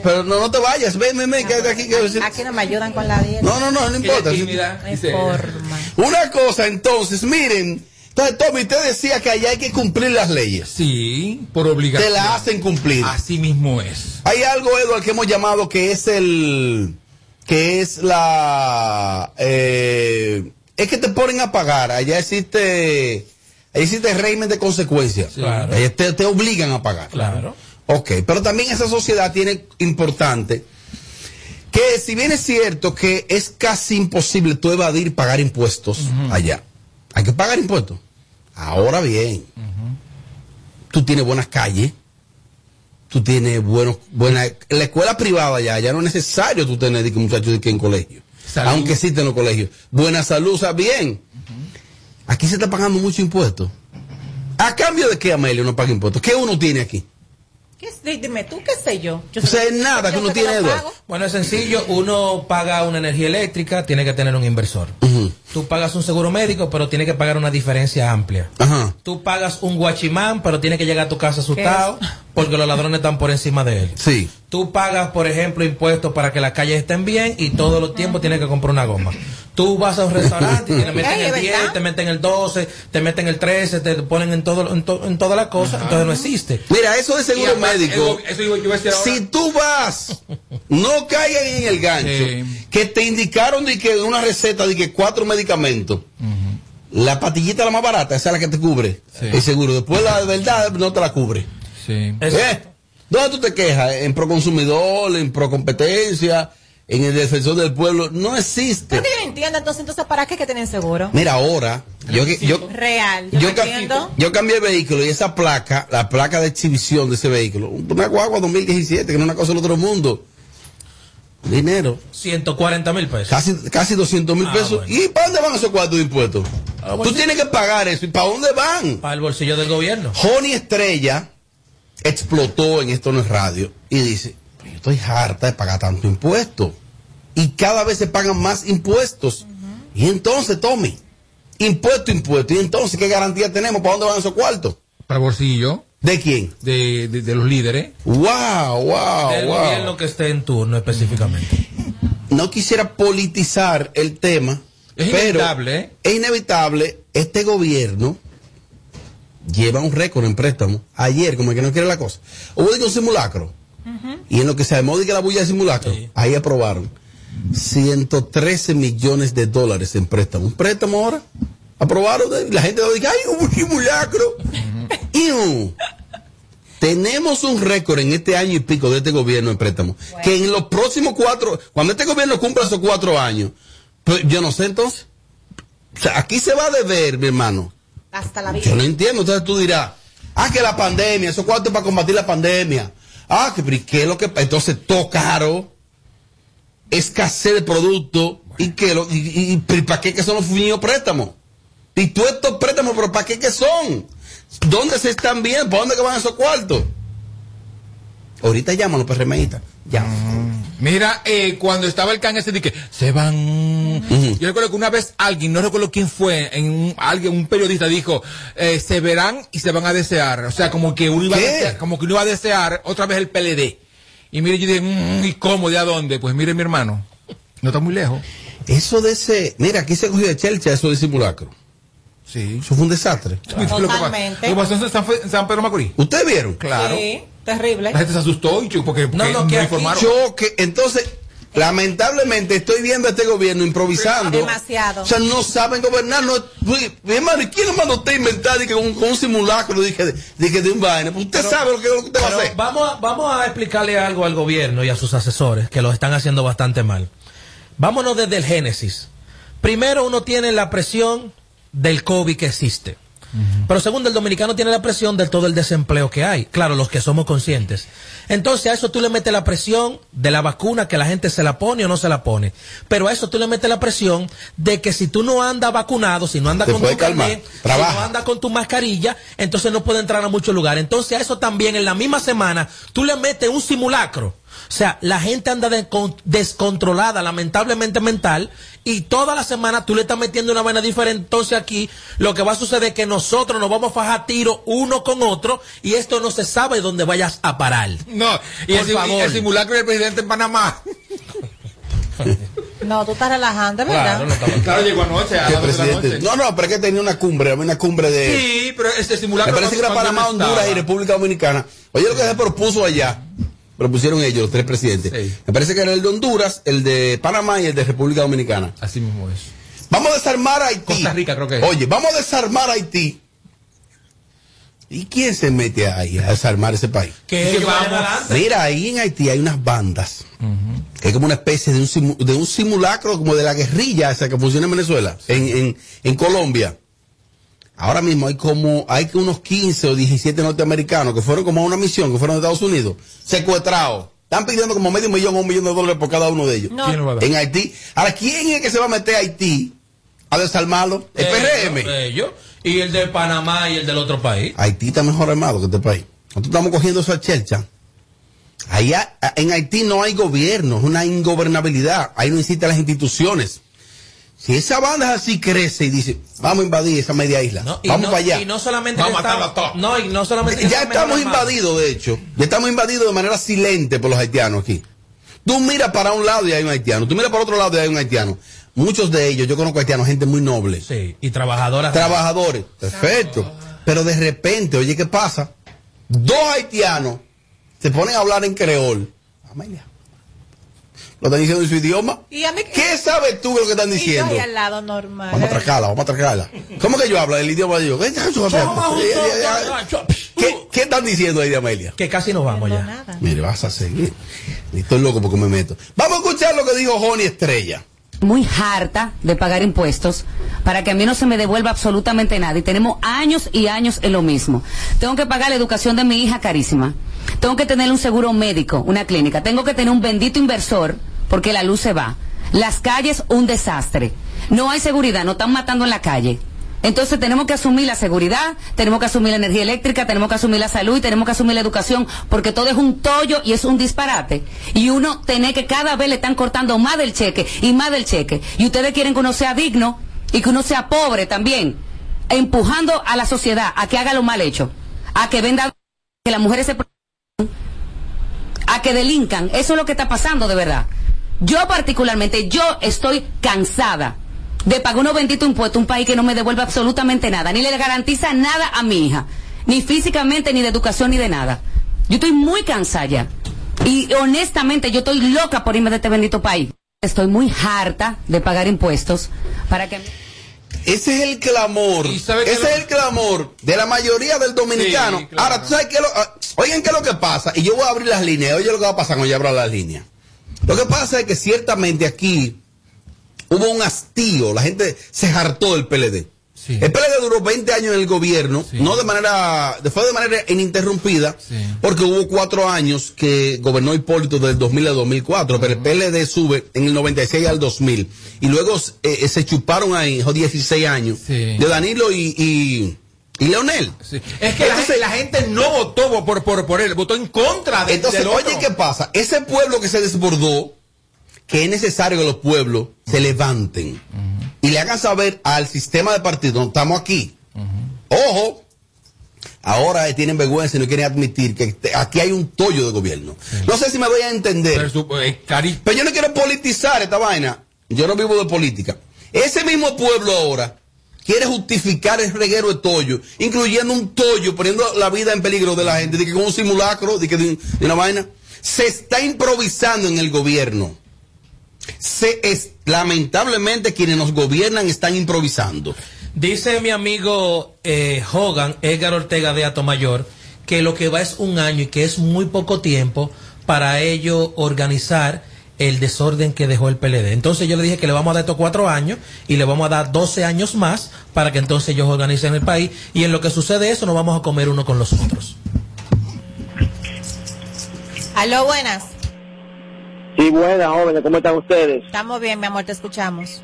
Pero no, no te vayas, ven, ven, ven, quédate aquí. que- Aquí no me ayudan con la dieta. No, no, no, no importa. No forma. Una cosa, entonces, miren. Entonces, Tommy, usted decía que allá hay que cumplir las leyes. Sí, por obligación. Te la hacen cumplir. Así mismo es. Hay algo, Eduardo, que hemos llamado que es el. que es la. eh, es que te ponen a pagar. Allá existe. Allá existe régimen de consecuencias. Claro. Allá te, te obligan a pagar. Claro. Ok, pero también esa sociedad tiene importante que si bien es cierto que es casi imposible tú evadir pagar impuestos allá, hay que pagar impuestos. Ahora bien, tú tienes buenas calles, tú tienes buenos, buena, la escuela privada ya, ya no es necesario tú tener de que muchachos de que en colegio, Salud. aunque existen los colegios. Buena salud, o sea, bien. Aquí se está pagando mucho impuesto. ¿A cambio de qué, Amelio, no paga impuestos? ¿Qué uno tiene aquí? ¿Qué Dime tú, ¿qué sé yo? yo O sea, es nada que uno tiene. Bueno, es sencillo. Uno paga una energía eléctrica, tiene que tener un inversor. Tú pagas un seguro médico, pero tiene que pagar una diferencia amplia. Ajá. Tú pagas un guachimán, pero tiene que llegar a tu casa asustado porque los ladrones están por encima de él. Sí. Tú pagas, por ejemplo, impuestos para que las calles estén bien y todos los tiempos tienes que comprar una goma. Tú vas a un restaurante y te meten Ey, el ¿es 10, verdad? te meten el 12, te meten el 13, te ponen en todo en, to- en todas las cosas, entonces no existe. Mira, eso de seguro médico. Eso iba, yo iba a decir ahora. Si tú vas, no caigan en el gancho. Que te indicaron de que una receta de que cuatro medicamentos. La patillita la más barata, esa es la que te cubre. El seguro. Después la de verdad no te la cubre. Sí. ¿Eh? ¿Dónde tú te quejas? ¿En Proconsumidor? ¿En Procompetencia? ¿En el Defensor del Pueblo? No existe. Yo no entiendo, entonces, entonces, ¿para qué que tienen seguro? Mira, ahora, yo, yo, Real. Yo, yo, yo cambié el vehículo y esa placa, la placa de exhibición de ese vehículo, una guagua 2017, que no es una cosa del otro mundo. Dinero. 140 mil pesos. Casi, casi 200 mil Ah, pesos. bueno. ¿Y para dónde van esos cuartos de impuestos? Ah, Tú tienes que pagar eso. ¿Y para dónde van? Para el bolsillo del gobierno. Joni Estrella explotó en Esto No es Radio y dice, "Pero yo estoy harta de pagar tanto impuesto. Y cada vez se pagan más impuestos. Y entonces, Tommy, impuesto, impuesto. ¿Y entonces qué garantía tenemos? ¿Para dónde van esos cuartos? Para bolsillo. ¿De quién? De, de, de los líderes. Wow, wow, del wow. gobierno que esté en turno específicamente. No quisiera politizar el tema, Es pero inevitable, ¿eh? es inevitable. Este gobierno lleva un récord en préstamo. Ayer, como el que no quiere la cosa, hubo de un simulacro. Y en lo que se llamó de que la bulla de simulacro, ahí aprobaron 113 millones de dólares en préstamo. Un préstamo ahora. Aprobaron. y La gente dice, ay, hubo un simulacro. Iu. Tenemos un récord en este año y pico de este gobierno en préstamo. Que en los próximos cuatro, cuando este gobierno cumpla esos cuatro años, pues yo no sé entonces. O sea, aquí se va a deber, mi hermano. Hasta la Yo no entiendo. Entonces tú dirás, ah, que la pandemia, esos cuartos para combatir la pandemia. Ah, que, pero ¿y qué es lo que Entonces, todo caro, escasez de producto. ¿Y qué? Lo- ¿Y, y- y para qué que son los fuñidos préstamos? ¿Y tú estos préstamos, pero para qué que son? ¿Dónde se están viendo? ¿Para dónde que van esos cuartos? Ahorita llaman los PRMistas. Ya. Mira, eh, cuando estaba el can ese de que se van. Yo recuerdo que una vez alguien, no recuerdo quién fue, en un, alguien, un periodista dijo, eh, se verán y se van a desear. O sea, como que uno iba a desear, como que uno iba a desear otra vez el PLD. Y mire, yo dije, mm, ¿y cómo? ¿De a dónde? Pues mire, mi hermano, no está muy lejos. Eso de ese. Mira, aquí se cogió de Chelcha eso de simulacro. Sí. Eso fue un desastre. *laughs* Totalmente. Lo que pasó en San, Fe- en San Pedro Macorís. ¿Ustedes vieron? Claro. Sí, terrible. La gente se asustó y yo, porque, porque No, no, que informaron. choque. Entonces, lamentablemente estoy viendo a este gobierno improvisando. Demasiado. O sea, no saben gobernar. No, hermano, ¿y quién lo mandó a usted a inventar que con, con un simulacro de, que, de, que de un vaina? Pues usted sabe lo que, lo que usted va a Pero hacer. vamos, a, vamos a explicarle algo al gobierno y a sus asesores que lo están haciendo bastante mal. Vámonos desde el génesis. Primero uno tiene la presión del COVID que existe. Pero segundo, el dominicano tiene la presión de todo el desempleo que hay. Claro, los que somos conscientes. Entonces a eso tú le metes la presión de la vacuna, que la gente se la pone o no se la pone. Pero a eso tú le metes la presión de que si tú no andas vacunado, si no andas con tu carnet, si no andas con tu mascarilla, entonces no puede entrar a muchos lugares. Entonces a eso también en la misma semana tú le metes un simulacro. O sea, la gente anda descon- descontrolada, lamentablemente mental, y toda la semana tú le estás metiendo una vaina diferente. Entonces aquí lo que va a suceder es que nosotros nos vamos a fajar tiro uno con otro y esto no se sabe dónde vayas a parar. No, y Por el, favor. el simulacro del presidente en Panamá. No, tú estás relajando, ¿verdad? Claro, llegó anoche a las de la presidente- noche. no, no, pero es que tenía una cumbre, había una cumbre de. Sí, pero este simulacro. Me parece que era Panamá, Honduras y. República Dominicana. Oye, lo que se propuso allá, propusieron ellos, los tres presidentes. Me parece que era el de Honduras, el de Panamá y el de República Dominicana. Así mismo es. Vamos a desarmar a Haití. Costa Rica, creo que es. Oye, vamos a desarmar a Haití. ¿Y quién se mete ahí a desarmar ese país? Que ellos vayan adelante. Mira, ahí en Haití hay unas bandas. Que es como una especie de un, simu- de un simulacro como de la guerrilla esa que funciona en Venezuela, en, en, en Colombia. Ahora mismo hay como, hay que unos 15 o 17 norteamericanos que fueron como a una misión, que fueron de Estados Unidos, secuestrados. Están pidiendo como medio millón o un millón de dólares por cada uno de ellos. No. ¿Quién lo va a dar? En Haití. Ahora, ¿quién es que se va a meter a Haití a desarmarlo? El PRM. Ellos, ellos. y el de Panamá y el del otro país. Haití está mejor armado que este país. Nosotros estamos cogiendo esa chelcha. Allá, en Haití no hay gobierno, es una ingobernabilidad. Ahí no existen las instituciones. Si esa banda así crece y dice, vamos a invadir esa media isla, Y vamos no- para allá. Y no solamente Vamos a está- matarlo a todos. No, y no solamente ya estamos invadidos, de hecho. Ya estamos invadidos de manera silente por los haitianos aquí. Tú miras para un lado y hay un haitiano. Tú miras para otro lado y hay un haitiano. Muchos de ellos, yo conozco haitianos, gente muy noble. Sí, y trabajadoras. Trabajadores. Perfecto. Pero de repente, oye, ¿qué pasa? Dos haitianos se ponen a hablar en creol. Amelia. ¿Lo están diciendo en su idioma? Y a mí ¿Qué sabes tú de lo que están Y yo diciendo? ahí al lado normal. Vamos a atracarla, vamos a atracarla. ¿Cómo que yo hablo el idioma de ellos? ¿Qué, ¿Qué están diciendo ahí de Amelia? Que casi nos vamos ya. Mire, vas a seguir. Y Estoy loco porque me meto. Vamos a escuchar lo que dijo Joni Estrella. muy harta de pagar impuestos para que a mí no se me devuelva absolutamente nada. Y tenemos años y años en lo mismo. Tengo que pagar la educación de mi hija carísima. Tengo que tener un seguro médico, una clínica. Tengo que tener un bendito inversor porque la luz se va. Las calles, un desastre. No hay seguridad, nos están matando en la calle. Entonces tenemos que asumir la seguridad, tenemos que asumir la energía eléctrica, tenemos que asumir la salud y tenemos que asumir la educación, porque todo es un tollo y es un disparate. Y uno tiene que cada vez le están cortando más del cheque y más del cheque. Y ustedes quieren que uno sea digno y que uno sea pobre también, empujando a la sociedad a que haga lo mal hecho, a que venda, que las mujeres se a que delincan. Eso es lo que está pasando de verdad. Yo particularmente, yo estoy cansada de pagar unos benditos impuestos a un país que no me devuelve absolutamente nada, ni le garantiza nada a mi hija, ni físicamente, ni de educación, ni de nada. Yo estoy muy cansada ya. Y honestamente, yo estoy loca por irme de este bendito país. Estoy muy harta de pagar impuestos para que... Ese es el clamor. Ese es el clamor de la mayoría del dominicano. Sí, claro. Ahora, ¿tú sabes qué? Lo, ah, oigan qué es lo que pasa. Y yo voy a abrir las líneas. Oye lo que va a pasar cuando yo abra las líneas. Lo que pasa es que ciertamente aquí hubo un hastío. La gente se hartó del PLD. El PLD duró 20 años en el gobierno, no de manera, fue de manera ininterrumpida, porque hubo cuatro años que gobernó Hipólito del 2000 al 2004, pero el PLD sube en el 96 al 2000. Y luego eh, se chuparon ahí, esos 16 años, de Danilo y, y, y Leonel. Es que la, gente, la gente no votó por, por, por él, votó en contra de Entonces, del otro. oye, ¿qué pasa? Ese pueblo que se desbordó, que es necesario que los pueblos se levanten y le hagan saber al sistema de partido, estamos aquí. Ojo, ahora eh, tienen vergüenza y no quieren admitir que te- aquí hay un tollo de gobierno. No sé si me voy a entender. Pero yo no quiero politizar esta vaina. Yo no vivo de política. Ese mismo pueblo ahora quiere justificar el reguero de tollo, incluyendo un tollo, poniendo la vida en peligro de la gente, de que con un simulacro, de que de, una vaina. Se está improvisando en el gobierno. Se es, lamentablemente quienes nos gobiernan están improvisando. Dice mi amigo eh, Hogan, Edgar Ortega de Atomayor, que lo que va es un año y que es muy poco tiempo para ello organizar el desorden que dejó el PLD. Entonces yo le dije que le vamos a dar estos cuatro años y le vamos a dar 12 años más para que entonces ellos organicen el país y en lo que sucede eso nos vamos a comer uno con los otros. Aló, buenas. Sí, buenas jóvenes, ¿cómo están ustedes? Estamos bien, mi amor, te escuchamos.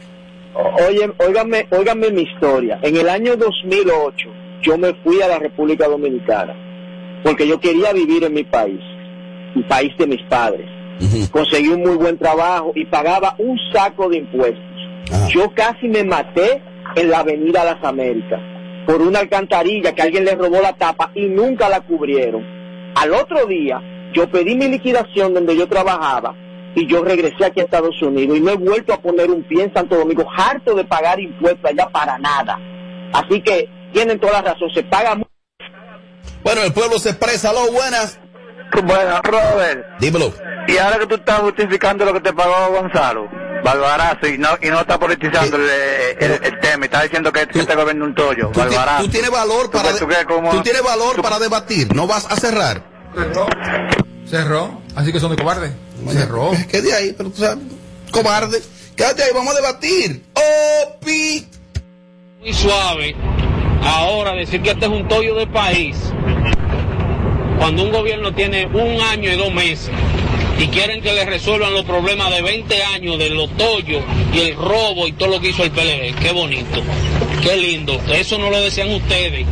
Oye, óiganme, óiganme mi historia. En el año 2008 yo me fui a la República Dominicana porque yo quería vivir en mi país, el país de mis padres. Conseguí un muy buen trabajo y pagaba un saco de impuestos. Yo casi me maté en la Avenida Las Américas por una alcantarilla que alguien le robó la tapa y nunca la cubrieron. Al otro día yo pedí mi liquidación donde yo trabajaba y yo regresé aquí a Estados Unidos y no he vuelto a poner un pie en Santo Domingo, harto de pagar impuestos allá para nada. Así que tienen toda la razón, se paga mucho. Bueno, el pueblo se expresa, lo buenas. Bueno, Robert. Dímelo. Y ahora que tú estás justificando lo que te pagó Gonzalo, Barbarazo, y no, y no está politizando el, el, el tema, y está diciendo que, que este gobierno es un tollo, Tú, Barbarazo. tú tienes valor para ¿Tú tú tienes valor para debatir, no vas a cerrar. Cerró, así que son de cobarde. Cerró. ¿Qué de ahí? Pero tú sabes, cobarde. Quédate ahí, vamos a debatir. Opi. muy suave ahora decir que este es un tollo de país cuando un gobierno tiene un año y dos meses y quieren que le resuelvan los problemas de 20 años de los tollos y el robo y todo lo que hizo el PLD. Qué bonito, qué lindo. Eso no lo decían ustedes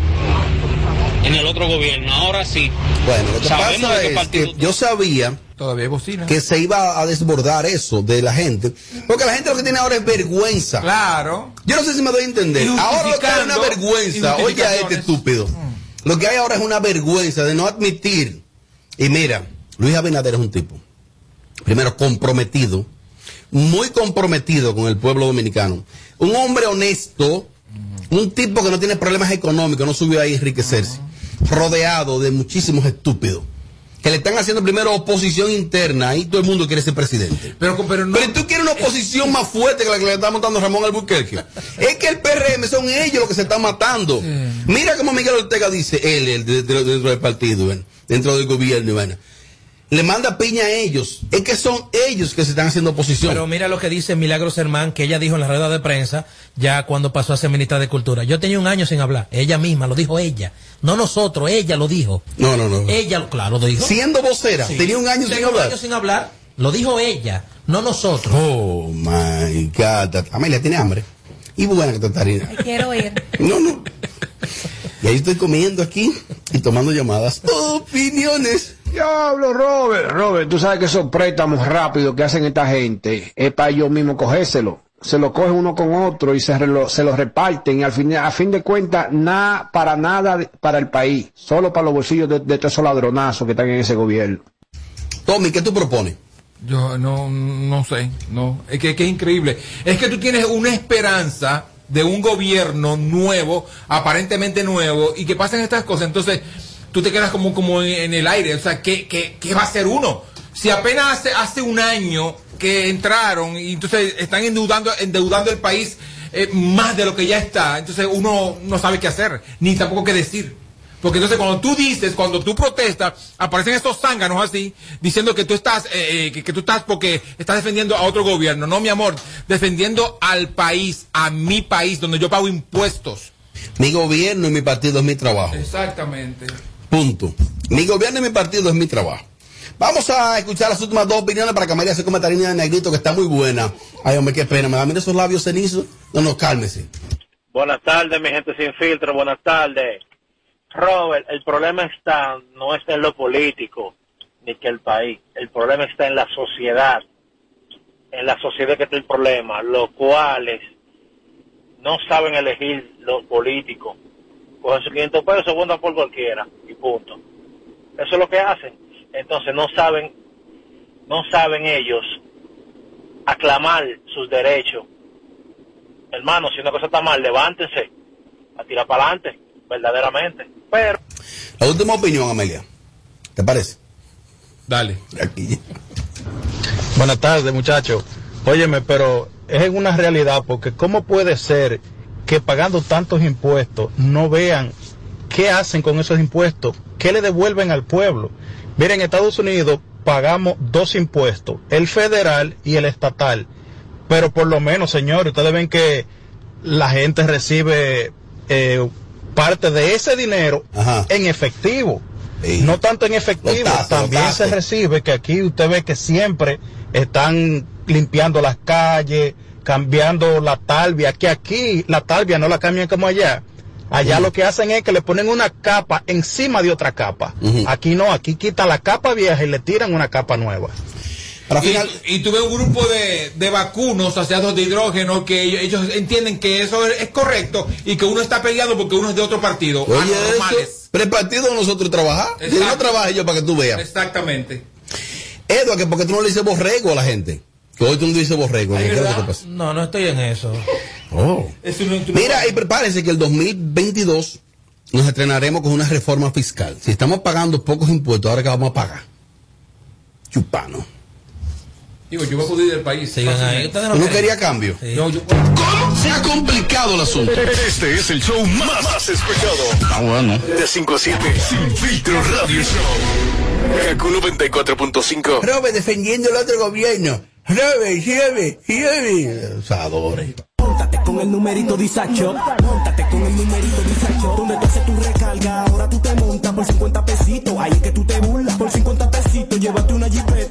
en el otro gobierno. Ahora sí. Bueno, lo que Sabemos pasa es que yo sabía Todavía bocina. que se iba a desbordar eso de la gente, porque la gente lo que tiene ahora es vergüenza. Claro. Yo no sé si me doy a entender. Ahora lo que hay es una vergüenza. Oye a este estúpido. Lo que hay ahora es una vergüenza de no admitir. Y mira, Luis Abinader es un tipo, primero comprometido, muy comprometido con el pueblo dominicano. Un hombre honesto, un tipo que no tiene problemas económicos, no subió ahí a enriquecerse, rodeado de muchísimos estúpidos. Que le están haciendo primero oposición interna y todo el mundo quiere ser presidente. Pero, pero, no, tú quieres una oposición más fuerte que la que le está montando Ramón Albuquerque. es que el PRM son ellos los que se están matando. Mira como Miguel Ortega dice, él, él, dentro, dentro del partido, dentro del gobierno, bueno. Le manda piña a ellos. Es que son ellos que se están haciendo oposición. Pero mira lo que dice Milagros Hermán, que ella dijo en la rueda de prensa, ya cuando pasó a ser ministra de Cultura. Yo tenía un año sin hablar. Ella misma, lo dijo ella. No nosotros, ella lo dijo. No, no, no. Ella, claro, lo dijo. Siendo vocera, tenía un año sin hablar. un año sin hablar. Lo dijo ella, no nosotros. Oh my God. Amelia tiene hambre. Y buena que te estaría. Quiero ir. No, no. Y ahí estoy comiendo aquí y tomando llamadas. Opiniones. Diablo, Robert. Robert, tú sabes que esos préstamos rápidos que hacen esta gente es para ellos mismos cogérselo. Se lo cogen uno con otro y se, relo- se lo reparten. Y al fin, a fin de cuentas, nada para nada para el país. Solo para los bolsillos de, de todos esos ladronazos que están en ese gobierno. Tommy, ¿qué tú propones? Yo no, no sé, no. Es que, que es increíble. Es que tú tienes una esperanza de un gobierno nuevo, aparentemente nuevo, y que pasen estas cosas. Entonces, tú te quedas como, como en, el aire. O sea, ¿qué, qué, qué va a hacer uno? Si apenas hace, hace un año que entraron y entonces están endeudando, endeudando el país eh, más de lo que ya está, entonces uno no sabe qué hacer, ni tampoco qué decir. Porque entonces cuando tú dices, cuando tú protestas, aparecen estos zánganos así, diciendo que tú estás, eh, eh, que, que tú estás porque estás defendiendo a otro gobierno. No, mi amor, defendiendo al país, a mi país, donde yo pago impuestos. Mi gobierno y mi partido es mi trabajo. Exactamente. Punto. Mi gobierno y mi partido es mi trabajo. Vamos a escuchar las últimas dos opiniones para que María se cometa de negrito, que está muy buena. Ay, hombre, qué pena. Me da mira esos labios cenizos. No, no, cálmese. Buenas tardes, mi gente sin filtro. Buenas tardes. Robert, el problema está, no está en lo político, ni que el país. El problema está en la sociedad. En la sociedad que está el problema, los cuales no saben elegir los políticos. Cogen sus 500 pesos, votan por cualquiera y punto. Eso es lo que hacen. Entonces no saben, no saben ellos aclamar sus derechos. Hermano, si una cosa está mal, levántense a tirar para adelante, verdaderamente. Pero La última opinión, Amelia. ¿Te parece? Dale. Aquí. Buenas tardes, muchachos. Óyeme, pero es una realidad porque ¿cómo puede ser que pagando tantos impuestos no vean qué hacen con esos impuestos? ¿Qué le devuelven al pueblo? Miren, en Estados Unidos pagamos dos impuestos, el federal y el estatal. Pero por lo menos, señores, ustedes ven que la gente recibe eh, parte de ese dinero en efectivo. No tanto en efectivo, también se recibe que aquí usted ve que siempre están limpiando las calles, cambiando la talvia, que aquí la talvia no la cambian como allá. Allá lo que hacen es que le ponen una capa encima de otra capa. Aquí no, aquí quitan la capa vieja y le tiran una capa nueva. y, y tuve un grupo de, de vacunos asociados de hidrógeno que ellos, ellos entienden que eso es, es correcto y que uno está peleando porque uno es de otro partido. Oye, eso. Pero el partido de nosotros trabajar. Y no trabaje yo para que tú veas. Exactamente. Edward, que porque tú no le dices borrego a la gente. Que hoy tú no dices borrego. ¿qué es lo que? No, no estoy en eso. Oh. Eso no- Mira, y prepárense que el 2022 nos estrenaremos con una reforma fiscal. Si estamos pagando pocos impuestos, ahora que vamos a pagar. Chupano. Digo, yo voy a acudir del país. Ahí. ¿Tú no querías cambio? No, yo- ¿Cómo? Se ha complicado el asunto. Este es el show más, más escuchado. Ah, bueno. De 5 a 7. Sin filtro radio show. Kaku 94.5. Robert defendiendo el otro gobierno. Robert, Robert. Usadores. Móntate con el numerito Disacho. Móntate con el numerito Disacho. Donde tú haces tu recarga, ahora tú te montas por 50 pesitos. Ahí es que tú te burlas. Por 50 pesitos, llévate una jipeta,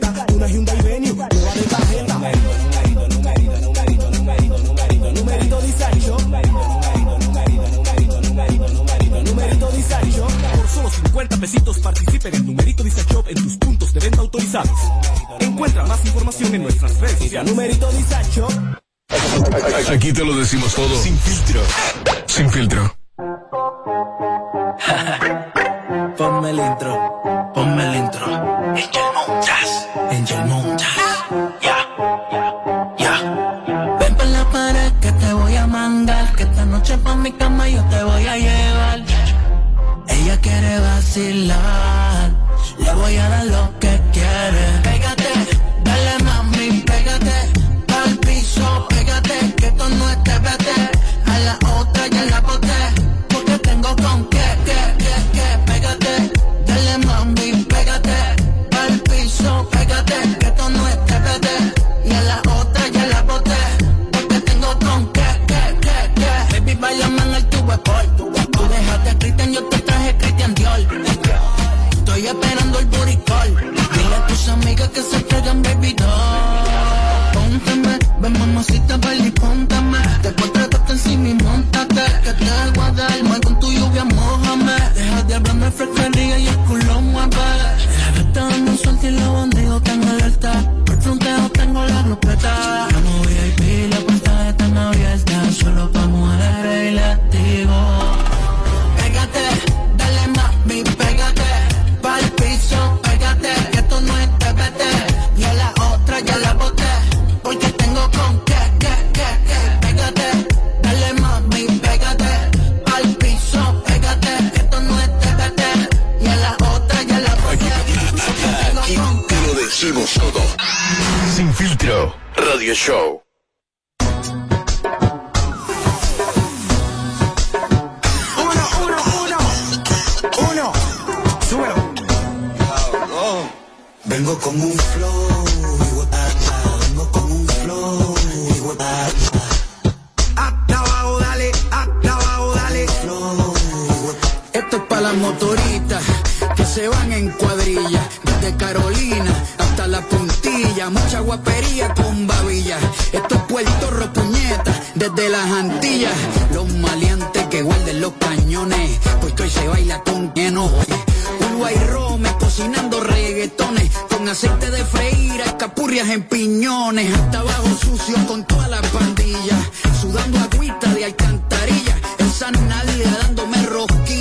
150 pesitos participen en Numerito Dice Shop en tus puntos de venta autorizados. Encuentra más información en nuestras redes sociales. Numerito Dice Shop. Aquí te lo decimos todo. Sin filtro. Sin filtro. Las motoritas que se van en cuadrilla, desde Carolina hasta la puntilla, mucha guapería con babilla. Esto es Puerto Ropuñeta, desde las Antillas, los maleantes que guarden los cañones, porque hoy se baila con lleno. Uruguay Rome cocinando reggaetones con aceite de freír, escapurrias en piñones, hasta abajo sucio con toda la pandilla, sudando agüita de alcantarilla, esa nalga dándome rosquillas,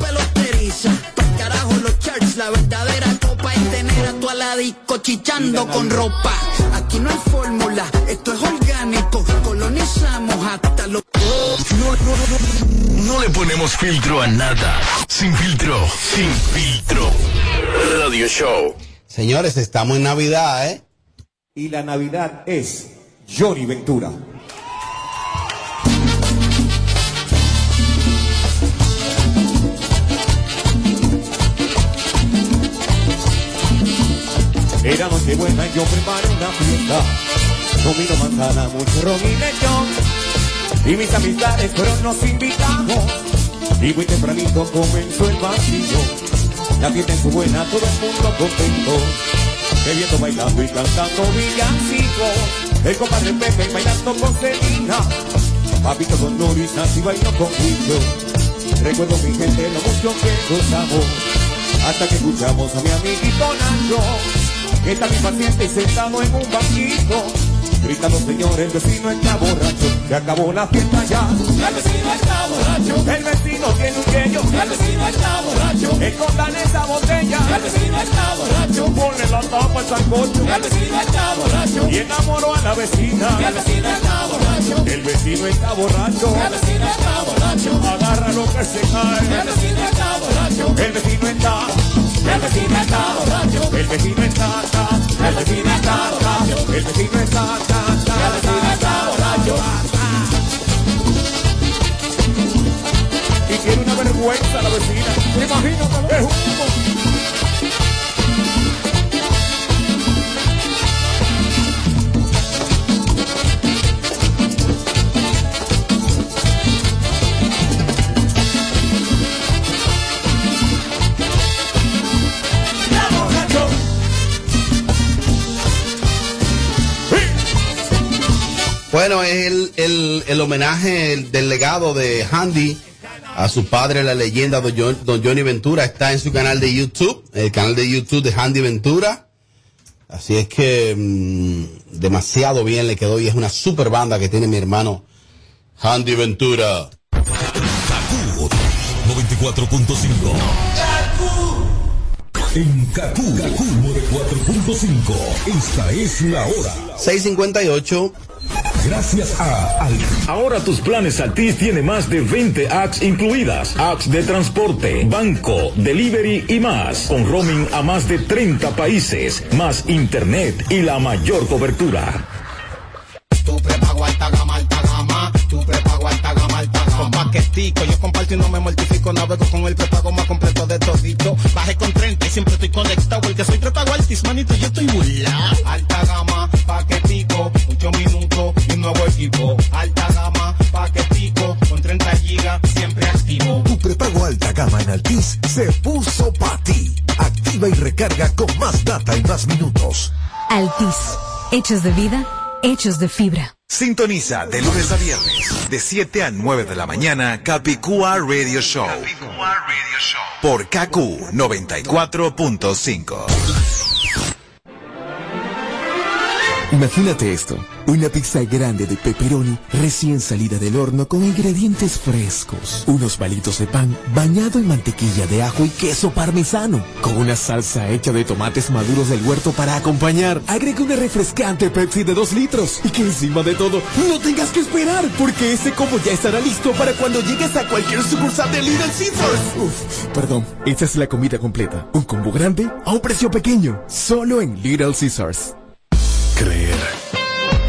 tener a tu aladico chichando con ropa. Aquí no hay fórmula, esto es orgánico, colonizamos hasta los... No, no, no, no le ponemos filtro a nada. Sin filtro, sin filtro. Radio Show. Señores, estamos en Navidad, ¿eh? Y la Navidad es Johnny Ventura. Era noche buena y yo preparé una fiesta. Comino manzana, mucho ron y mis amistades fueron los invitados. Y muy tempranito comenzó el vacío. La fiesta su buena, todo el mundo contento. Bebiendo, bailando y cantando villancicos. El compadre Pepe bailando con Selena. Papito con Doris, Nancy bailó con Julio. Recuerdo mi gente lo mucho que gozamos. Hasta que escuchamos a mi amiguito Nacho. Está bien paciente sentado en un banquito. Gritando, señor, el vecino está borracho. Se acabó la fiesta ya. El vecino está borracho. El vecino tiene un quello. El vecino está borracho. Escondan esa botella. El vecino está borracho. Ponle la tapa al sancocho. El vecino está borracho. Y enamoró a la vecina. El vecino está borracho. El vecino está borracho. El vecino está borracho. Agarra lo que se cae. El vecino está borracho. El vecino está. El vecino está borracho. El vecino está. está. El vecino está borracho. El vecino está. está, está. El vecino está borracho. Y tiene una vergüenza la vecina. Me imagino que es un Bueno, es el, el, el homenaje el- del legado de Handy a su padre, la leyenda don, John- don Johnny Ventura. Está en su canal de YouTube, el canal de YouTube de Handy Ventura. Así es que mm, demasiado bien le quedó y es una super banda que tiene mi hermano Handy Ventura. 94.5. En Kaku, Kaku 94.5. Esta es la hora. 658. Gracias a Al. Ahora tus planes Altis tiene más de 20 apps incluidas. Apps de transporte, banco, delivery y más. Con roaming a más de 30 países, más internet y la mayor cobertura. Tu prepago alta gama, alta gama. Tu prepago alta gama, alta gama. Con paquetico, yo comparto y no me mortifico. Navego con el prepago más completo de todito. Bajé con 30 y siempre estoy conectado. El que soy prepago altis, manito, yo estoy burlado. Recarga con más data y más minutos. Altis, hechos de vida, hechos de fibra. Sintoniza de lunes a viernes, de 7 a 9 de la mañana, Capicúa Radio Show. Por KQ 94.5. Imagínate esto. Una pizza grande de pepperoni recién salida del horno con ingredientes frescos. Unos palitos de pan bañado en mantequilla de ajo y queso parmesano. Con una salsa hecha de tomates maduros del huerto para acompañar. Agrega una refrescante Pepsi de 2 litros. Y que encima de todo no tengas que esperar porque ese combo ya estará listo para cuando llegues a cualquier sucursal de Little Caesars. Uf, perdón. Esta es la comida completa. Un combo grande a un precio pequeño. Solo en Little Caesars. Creer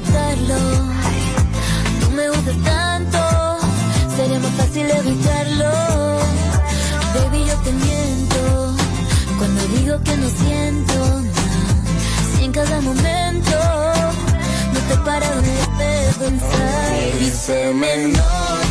aceptarlo. Tú me gustas tanto, sería más fácil evitarlo. Baby, yo te miento cuando digo que no siento nada. Si en cada momento no te paro de pensar y se me nota.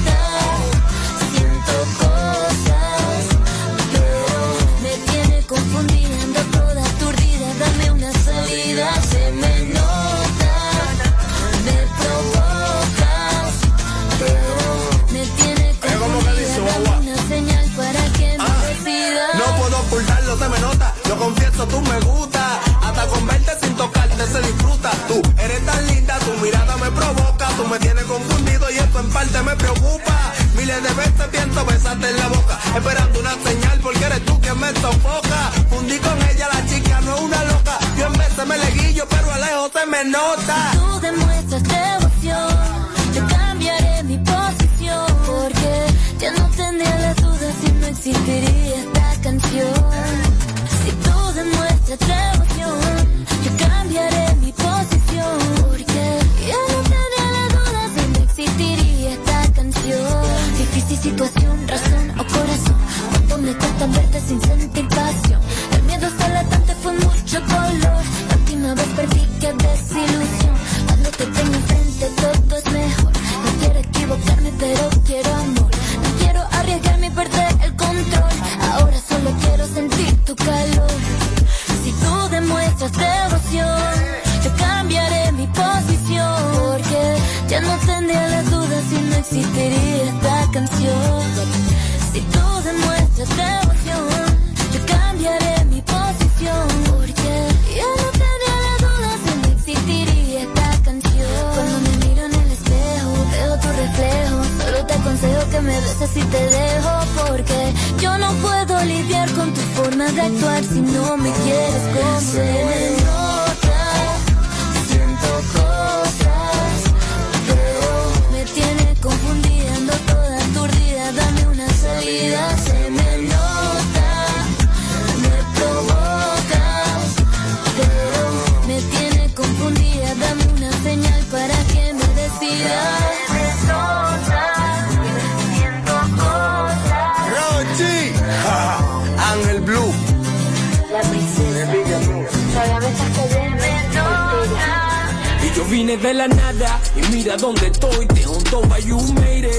De la nada y mira dónde estoy. De Hondoba you made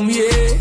mm, yeah.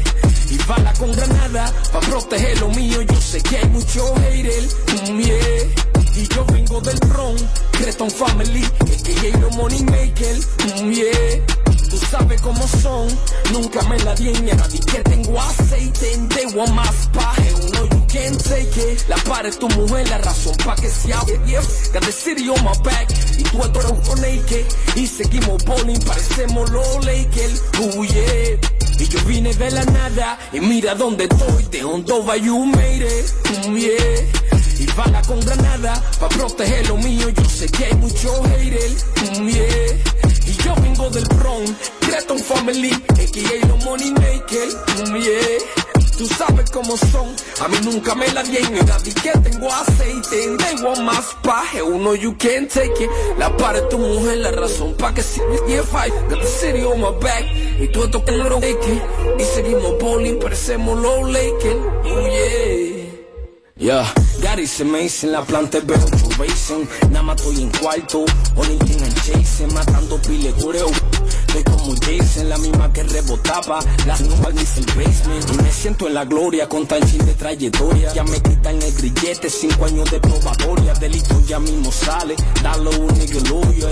Y bala con granada pa' proteger lo mío. Yo sé que hay mucho haters, mm, yeah. Y yo vengo del Bronx, Creton Family, que los money maker, mm. Tú sabes cómo son, nunca me la di en mi nadie que tengo aceite en they want paje, uno you can't take it. La para es tu mujer, la razón pa' que se hable, yeah. Got the city on my back, y tú eres un naked. Y seguimos bowling, parecemos los Lakers, oh yeah. Y yo vine de la nada, y mira dónde estoy, de Hondoba you made it, mm, yeah. Y bala con granada, pa' proteger lo mío, yo sé que hay mucho haters, mm, yeah. Y yo vengo del Bronx, Creton Family, a.k.a. los Money Maker, mm, yeah. Tú sabes cómo son, a mí nunca me la di en nadie que tengo aceite, en they want más paje, uno you can't take it. La para es tu mujer, la razón pa' que si me yeah, fight, got the city on my back, y tú esto los Lakers, y seguimos bowling, parecemos los Lakers, oh yeah. Yeah, Gary se me la planta veo racing Nada más estoy en cuarto, only thing I'm chasing Matando pile cureo Estoy como Jason, la misma que rebotaba. Las nuevas dice el basement. Y me siento en la gloria con tan chin de trayectoria. Ya me quitan el grillete, cinco años de probatoria. Delito ya mismo sale, dale un nigga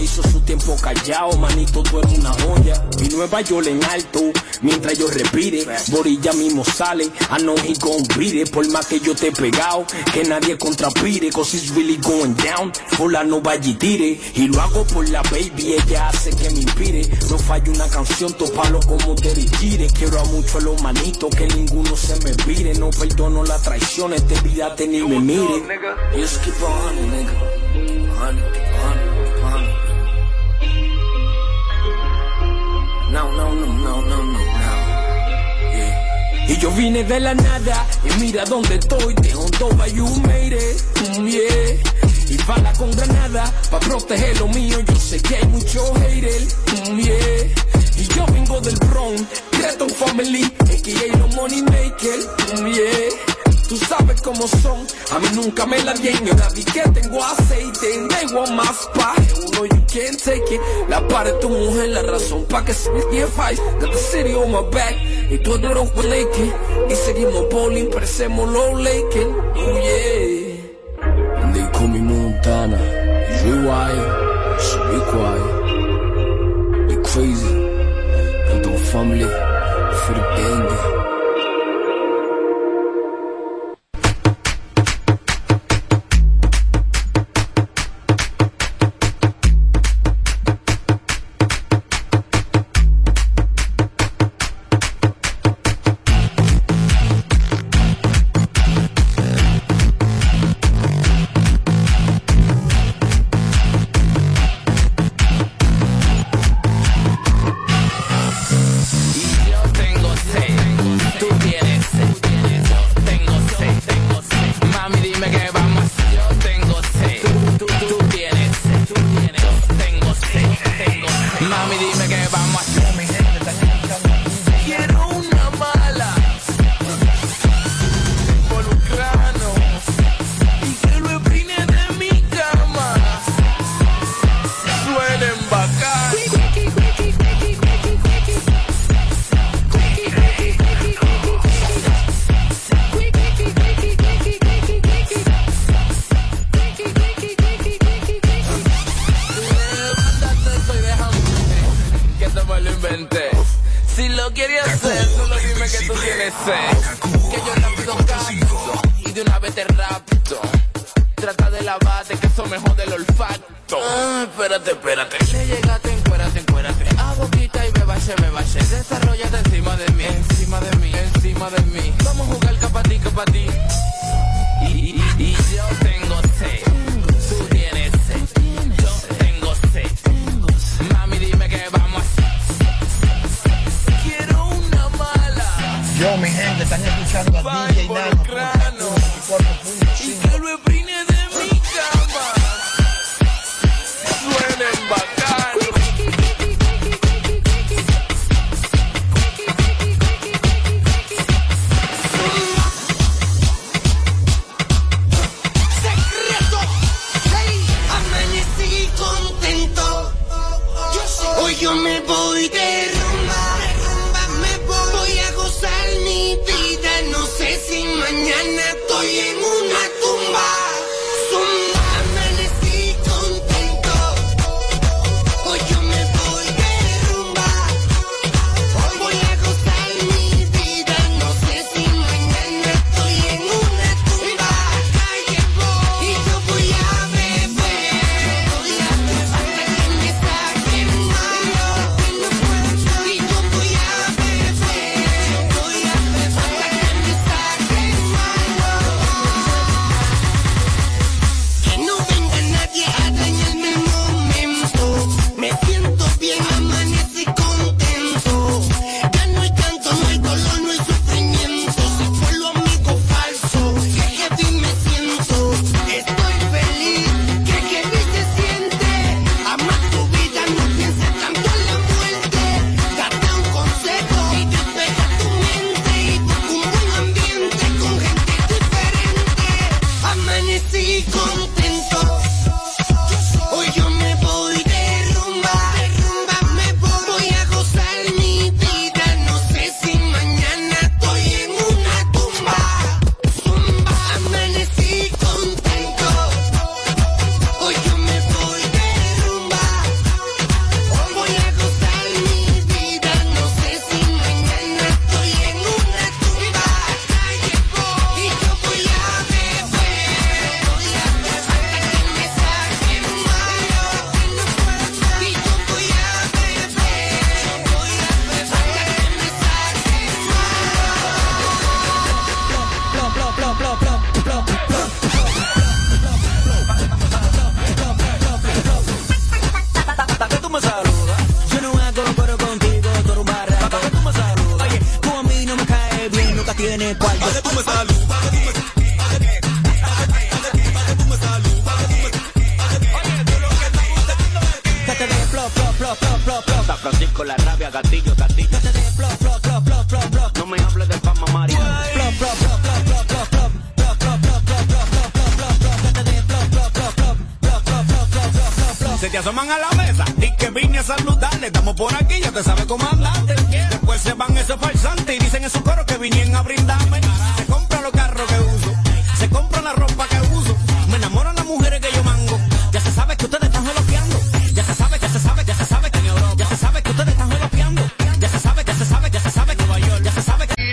Hizo su tiempo callado, manito tú eres una joya. Y Nueva York en alto, mientras yo respire. Bori ya mismo sale, I know he gon' beat it Por más que yo te he que nadie contrapire Cause it's really going down, la no vaya y tire. Y lo hago por la baby, ella hace que me inspire. No falla una canción, topalo como te Gire Quiero a mucho a los manitos, que ninguno se me vire No perdono la traición, este vida ni me mire. Nigga Y yo vine de la nada y mira dónde estoy, de Hondoba you made it, mm, yeah. Y bala con granada, pa' proteger lo mío, yo sé que hay mucho haters, mm, yeah. Y yo vengo del Bronx, Creton Family, a.k.a. los money maker, mm, yeah. Tú sabes cómo son, a mí nunca me la dieron. Ahora di que tengo aceite, they want más pa' uno you can't take it. La pared tu mujer, la razón pa' que se me fight. Got the city on my back, y todo fue naked. Y seguimos bowling, parecemos low lake, oh yeah. And they call me Montana, you wild, so be quiet. Be crazy, and do family, for the gang.